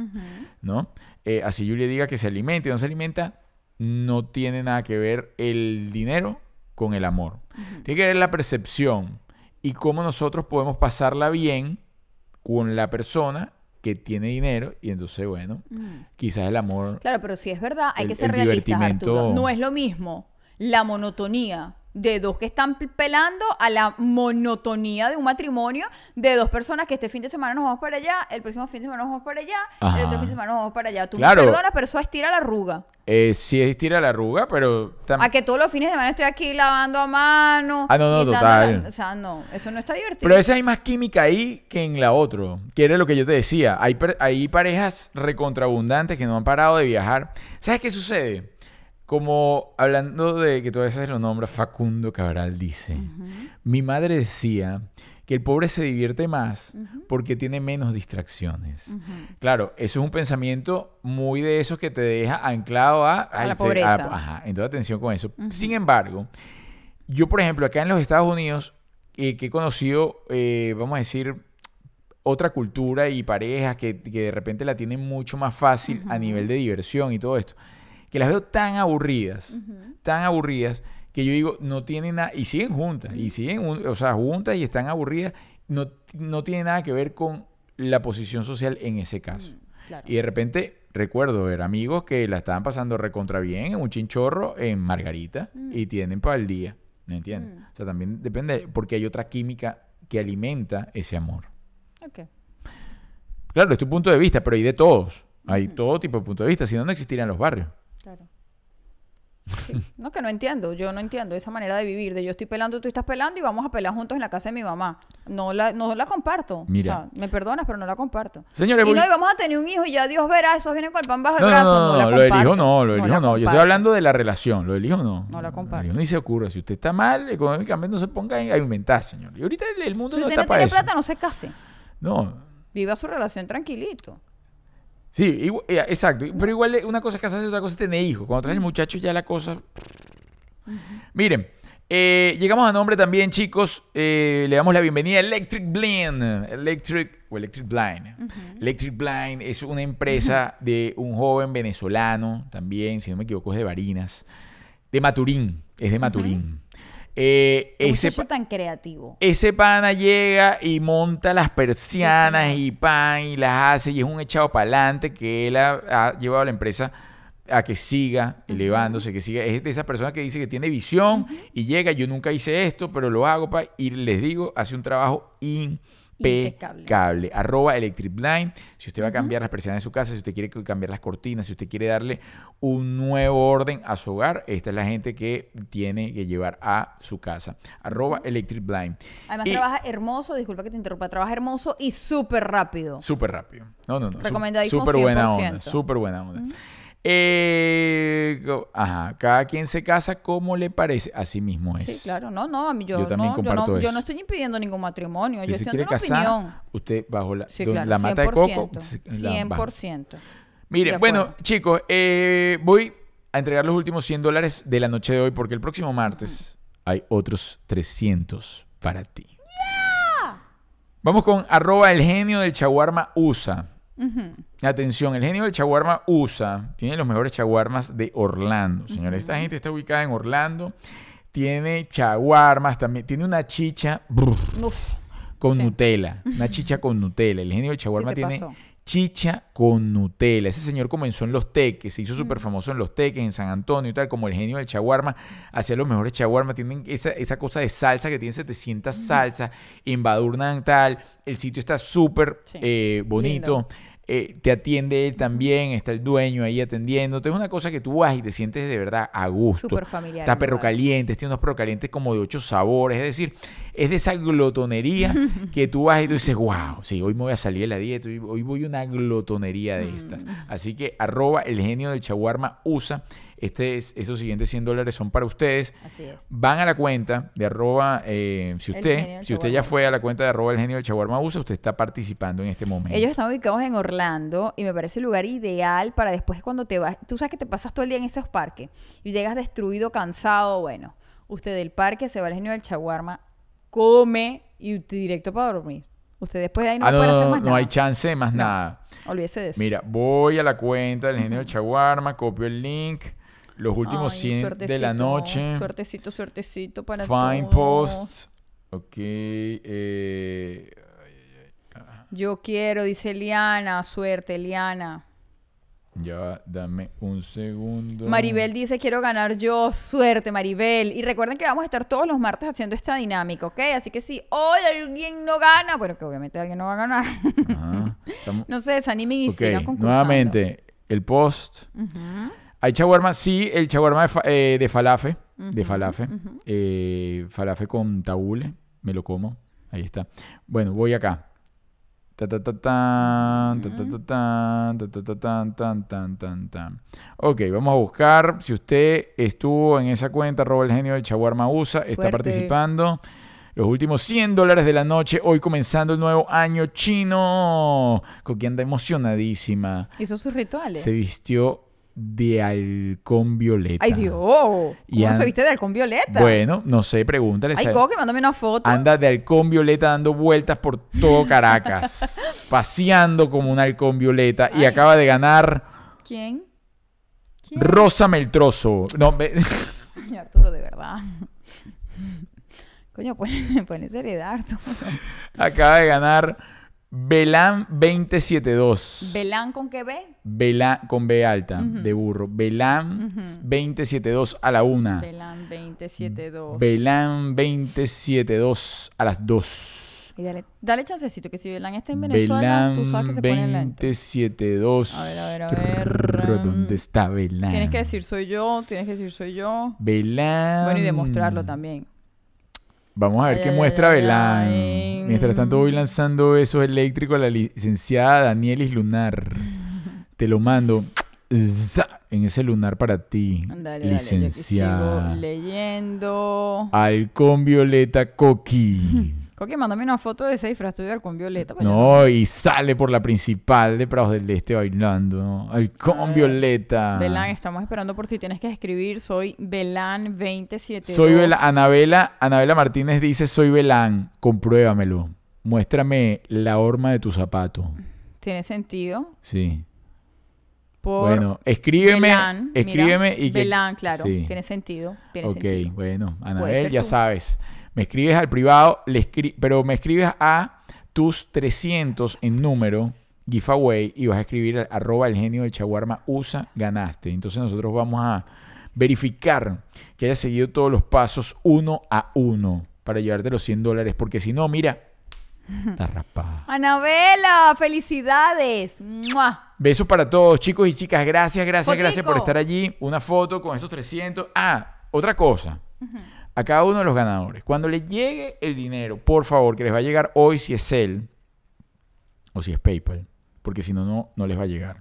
¿no? Eh, así yo le diga que se alimente o no se alimenta, no tiene nada que ver el dinero con el amor. Tiene que ver la percepción y cómo nosotros podemos pasarla bien con la persona que tiene dinero y entonces, bueno, Mm. quizás el amor... Claro, pero si es verdad, hay El- que ser realistas, divertimento- Arturo. No es lo mismo la monotonía de dos que están pelando a la monotonía de un matrimonio de dos personas que este fin de semana nos vamos para allá, el próximo fin de semana nos vamos para allá, Ajá. el otro fin de semana nos vamos para allá. Tú Claro. me perdonas, pero eso estira la arruga. Eh, sí estira la arruga, pero... tam- A que todos los fines de semana estoy aquí lavando a mano. Ah, no, no, total. la- o sea, no, eso no está divertido. Pero a veces hay más química ahí que en la otra. Que era lo que yo te decía. Hay, hay parejas recontraabundantes que no han parado de viajar. ¿Sabes qué sucede? Como hablando de que tú a veces lo nombras, Facundo Cabral dice. Mi madre decía que el pobre se divierte más porque tiene menos distracciones. Claro, eso es un pensamiento muy de esos que te deja anclado a, A la pobreza. ajá, entonces atención con eso. Sin embargo, yo, por ejemplo, acá en los Estados Unidos, eh, que he conocido, eh, vamos a decir, otra cultura y parejas que, que de repente la tienen mucho más fácil a nivel de diversión y todo esto, que las veo tan aburridas, tan aburridas, que yo digo, no tienen nada, y siguen juntas, y siguen, un- o sea, juntas y están aburridas, no, no tiene nada que ver con la posición social en ese caso. Claro. Y de repente recuerdo ver amigos que la estaban pasando recontra bien en un chinchorro en Margarita y tienen para el día. ¿Me entiendes? O sea, también depende, porque hay otra química que alimenta ese amor. Ok. Claro, es tu punto de vista, pero hay de todos. Hay todo tipo de puntos de vista, si no, no existirían los barrios. Sí. No, que no entiendo. Yo no entiendo esa manera de vivir. De yo estoy pelando, tú estás pelando y vamos a pelar juntos en la casa de mi mamá. No la, no la comparto. Mira. O sea, me perdonas, pero no la comparto. Señores, y no, y vamos a tener un hijo y ya Dios verá, esos vienen con el pan bajo el No, no, brazo. no, No, no, lo del hijo no, lo del No hijo no. Yo estoy hablando de la relación, lo del hijo no. No la comparto. Hijo ni se ocurre. Si usted está mal económicamente, no se ponga a inventar, señor. Y ahorita el, mundo Si no usted está no para tiene eso. plata, no se case. No, Viva su relación tranquilito. Sí, eh, exacto. Pero igual eh, una cosa es casarse y otra cosa es tener hijos. Cuando traes muchachos ya la cosa... Miren, eh, llegamos a nombre también, chicos. eh, le damos la bienvenida a Electric Blind. Electric o Electric Blind. Electric Blind es una empresa de un joven venezolano también, si no me equivoco, es de Barinas. De Maturín, es de Maturín. Eh, ese, tan creativo. ese pana llega y monta las persianas y pan y las hace y es un echado para adelante que él ha, ha llevado a la empresa a que siga elevándose, que siga. Es de esa persona que dice que tiene visión y llega, yo nunca hice esto, pero lo hago pa, y les digo, hace un trabajo impecable. Impecable. Arroba Electric Blind. Si usted va a cambiar las persianas de su casa, si usted quiere cambiar las cortinas, si usted quiere darle un nuevo orden a su hogar, esta es la gente que tiene que llevar a su casa. Arroba Electric Blind. Además Y- trabaja hermoso, disculpa que te interrumpa, trabaja hermoso y súper rápido. Súper rápido. No, no, no. Recomendadísimo Súper buena onda. 100%. Súper buena onda. Eh, ajá, cada quien se casa como le parece. Así mismo es. Sí, claro, no, no, a mí yo, Yo también no, yo comparto no, yo eso. no estoy impidiendo ningún matrimonio, Si yo estoy dando una casar, opinión. usted bajo la, Sí, don- claro, la mata de coco. 100%, la baja. 100%. Mire, bueno, chicos, eh, voy a entregar los últimos 100 dólares de la noche de hoy porque el próximo martes hay otros 300 para ti. Vamos con arroba el genio del chaguarma USA. Atención, el genio del chaguarma USA tiene los mejores chaguarmas de Orlando, señores. Esta gente está ubicada en Orlando. Tiene chaguarmas también. Tiene una chicha brr, con Sí. Nutella. Una chicha con Nutella. El genio del chaguarma tiene pasó? Chicha con Nutella. Ese señor comenzó en Los Teques. Se hizo súper famoso en Los Teques, en San Antonio y tal. Como el genio del chaguarma. Hacía los mejores chaguarmas. Tienen esa, esa cosa de salsa que tiene 700 salsas. Embadurnan tal. El sitio está súper Sí. eh, bonito. Eh, te atiende él también, está el dueño ahí atendiéndote. Es una cosa que tú vas y te sientes de verdad a gusto. Súper familiar Está perro caliente, tiene unos perros calientes como de ocho sabores. Es decir, es de esa glotonería que tú vas y tú dices, wow, sí, hoy me voy a salir de la dieta, hoy, voy a una glotonería de estas. Mm. Así que arroba el genio del chaguarma USA. Este es, esos siguientes 100 dólares son para ustedes. así es. Van a la cuenta de arroba, eh, si usted, si usted ya fue a la cuenta de arroba el genio del chaguarma USA, usted está participando en este momento. Ellos están ubicados en Orlando y me parece el lugar ideal para después cuando te vas, tú sabes que te pasas todo el día en esos parques y llegas destruido, cansado, bueno, usted del parque se va al genio del chaguarma, come y directo para dormir. Usted después de ahí no ah, no, puede hacer más no nada. hay chance de más No. nada. Olvídese de eso. Mira, voy a la cuenta del genio del chaguarma, copio el link, los últimos Ay, 100 de la noche. Suertecito, suertecito para Find todos. post. Ok. eh, Yo quiero, dice Eliana, suerte, Eliana. ya dame un segundo. Maribel dice, quiero ganar yo, suerte Maribel. Y recuerden que vamos a estar todos los martes haciendo esta dinámica, ¿ok? Así que si hoy alguien no gana, bueno, que obviamente alguien no va a ganar, Ajá, estamos- no se desanimen y ok, sigan concursando. nuevamente, el post. Ujú. Hay chaguarma, sí, el chaguarma de, fa- eh, de falafe. De Ujú, falafe. ujú. eh, falafe con tabule. Me lo como. Ahí está. Bueno, voy acá. Ta, ta, ta, tan, ta, ta, ta, tan, ta, ta, ta, tan, tan, tan, tan, tan. Ok, vamos a buscar. Si usted estuvo en esa cuenta, arroba el genio del Chaguarma USA, está participando. Los últimos 100 dólares de la noche, hoy comenzando el nuevo año chino. Coqui anda emocionadísima. Hizo sus rituales. Se vistió de halcón violeta. Ay, Dios. ¿Cómo se viste de halcón violeta? Bueno, no sé, pregúntale. Ay. Coque, mándame una foto. Anda de halcón violeta dando vueltas por todo Caracas, paseando como un halcón violeta y acaba de ganar ¿Quién? ¿Quién? Rosa Meltroso. No, me- Ay, Arturo, de verdad. Coño, ponle, ponle seriedad, Arturo. acaba de ganar Belán 2072. ¿Belán con qué B? Belán con B alta de burro. Belán 2072 a la una. Belán 272. Belán 2072 a las 2. Y dale, dale chancecito, que si Belán está en Venezuela, tú sabes que se pone lento. 2072. A ver, a ver, a ver. ¿Dónde está Belán? Tienes que decir soy yo, tienes que decir soy yo. Belán. Bueno, y demostrarlo también. Vamos a ver Ay, qué ay, muestra ay, Belán. Mientras tanto voy lanzando esos eléctricos a la licenciada Danielis Lunar. Te lo mando en ese lunar para ti, Dale, dale, yo aquí sigo licenciada. leyendo. Halcón Violeta Coqui. Coque, mándame una foto de ese disfraz tuyo halcón violeta. No, y sale por la principal de Prados del Este bailando. ¿no? Halcón A ver. Violeta. Belán, estamos esperando por ti. Tienes que escribir. Soy Belán 272. Soy Belán. Anabela, Anabela Martínez dice: Soy Belán. Compruébamelo. Muéstrame la horma de tu zapato. Tiene sentido. Sí. por Bueno, escríbeme, Belán. Mira, escríbeme y que... Belán, claro, Sí. tiene sentido. Tiene Ok, sentido. bueno, Anabel, ya tú. sabes. Me escribes al privado, le escri- pero me escribes a tus 300 en número, giveaway, y vas a escribir arroba el genio del chaguarma USA, ganaste. Entonces nosotros vamos a verificar que hayas seguido todos los pasos uno a uno para llevarte los 100 dólares, porque si no, mira, está rapada. Anabela, felicidades. ¡Mua! Besos para todos, chicos y chicas. Gracias, gracias, gracias por estar allí. Una foto con estos 300. Ah, otra cosa. A cada uno de los ganadores. Cuando le llegue el dinero, por favor, que les va a llegar hoy si es Cell o si es PayPal. Porque si no, no, no les va a llegar.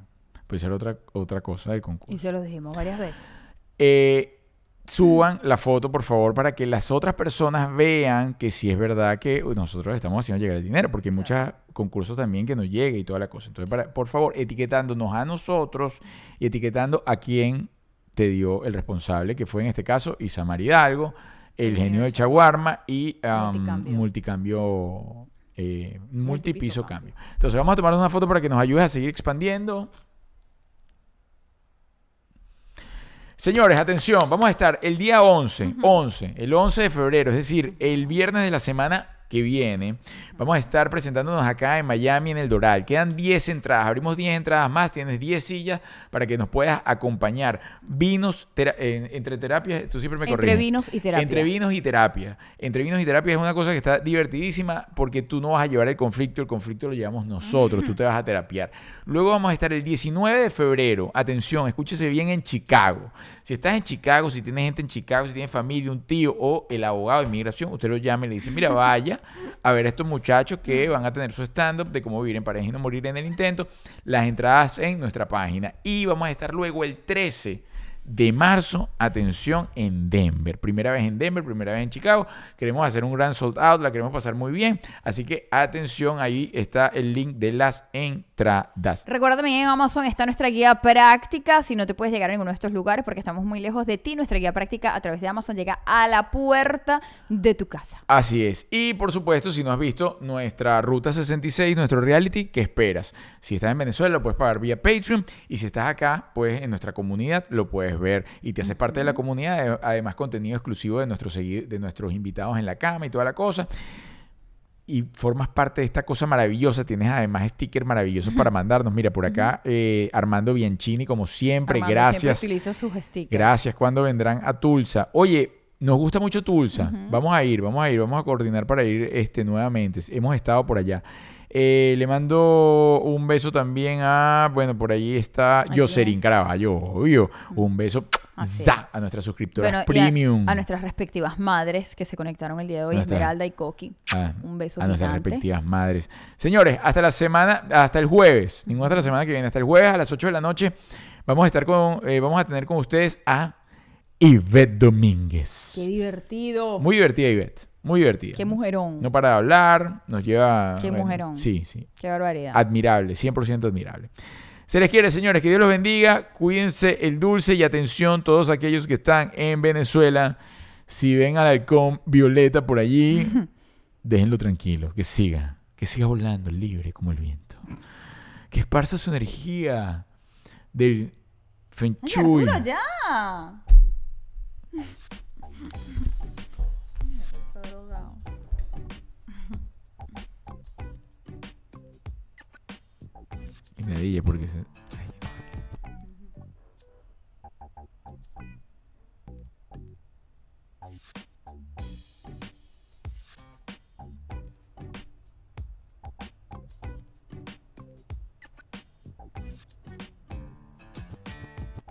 Puede ser otra, otra cosa del concurso. Y se lo dijimos varias veces. Eh, suban la foto, por favor, para que las otras personas vean que sí es verdad que nosotros estamos haciendo llegar el dinero, porque hay muchos concursos también que nos llegue y toda la cosa. Entonces, para- por favor, etiquetándonos a nosotros y etiquetando a quien te dio el responsable, que fue en este caso Isamar Hidalgo, el genio de Chaguarma y um, Multicambio. eh, multipiso cambio. Entonces, vamos a tomar una foto para que nos ayudes a seguir expandiendo. Señores, atención, vamos a estar el día 11, 11, el 11 de febrero, es decir, el viernes de la semana que viene, vamos a estar presentándonos acá en Miami, en el Doral. Quedan 10 entradas, abrimos 10 entradas más, tienes 10 sillas para que nos puedas acompañar. Vinos, tera- entre terapias, tú siempre me Entre corriges. vinos y terapia. Entre vinos y terapia. Entre vinos y terapia es una cosa que está divertidísima porque tú no vas a llevar el conflicto, el conflicto lo llevamos nosotros, tú te vas a terapiar. Luego vamos a estar el 19 de febrero, atención, escúchese bien, en Chicago. Si estás en Chicago, si tienes gente en Chicago, si tienes familia, un tío o el abogado de inmigración, usted lo llama y le dice, mira, vaya a ver a estos muchachos que van a tener su stand-up de cómo vivir en pareja y no morir en el intento. Las entradas en nuestra página. Y vamos a estar luego el 13 de marzo, atención, en Denver. Primera vez en Denver, primera vez en Chicago. Queremos hacer un gran sold out, la queremos pasar muy bien. Así que atención, ahí está el link de las entradas. Recuerda también en Amazon está nuestra guía práctica. Si no te puedes llegar a ninguno de estos lugares porque estamos muy lejos de ti, nuestra guía práctica a través de Amazon llega a la puerta de tu casa. Así es. Y por supuesto, si no has visto nuestra Ruta 66, nuestro reality, ¿qué esperas? Si estás en Venezuela, lo puedes pagar vía Patreon. Y si estás acá, pues en nuestra comunidad lo puedes ver. Y te haces parte de la comunidad. Además, contenido exclusivo de nuestros, de nuestros invitados en la cama y toda la cosa. Y formas parte de esta cosa maravillosa. Tienes además stickers maravillosos para mandarnos. Mira, por acá, eh, Armando Bianchini, como siempre, Armando gracias. Siempre utiliza sus stickers. Gracias. ¿Cuándo vendrán a Tulsa? Oye, nos gusta mucho Tulsa. Vamos a ir, vamos a ir, vamos a coordinar para ir este, nuevamente. Hemos estado por allá. Eh, le mando un beso también a, bueno, por ahí está ¿A Jocelyn Caraballo, obvio. Un beso Así za, a nuestra suscriptora Bueno, y a- premium. A, nuestras respectivas madres que se conectaron el día de hoy, Nuestra- Esmeralda y Coqui. Ah, Un beso a nuestras gigante. respectivas madres. Señores, hasta la semana, hasta el jueves, ninguna hasta la semana que viene, hasta el jueves a las 8 de la noche, vamos a estar con, eh, vamos a tener con ustedes a Ivette Domínguez. Qué divertido. Muy divertida, Ivette. Muy divertida. Qué mujerón. No para de hablar, nos lleva... Qué mujerón. Sí, sí. Qué barbaridad. Admirable, 100% admirable. Se les quiere, señores, que Dios los bendiga. Cuídense el dulce y atención todos aquellos que están en Venezuela. Si ven al halcón violeta por allí, déjenlo tranquilo, que siga, que siga volando libre como el viento. Que esparza su energía del Feng Ay, Shui. Arturo, ya. Y me dije porque se...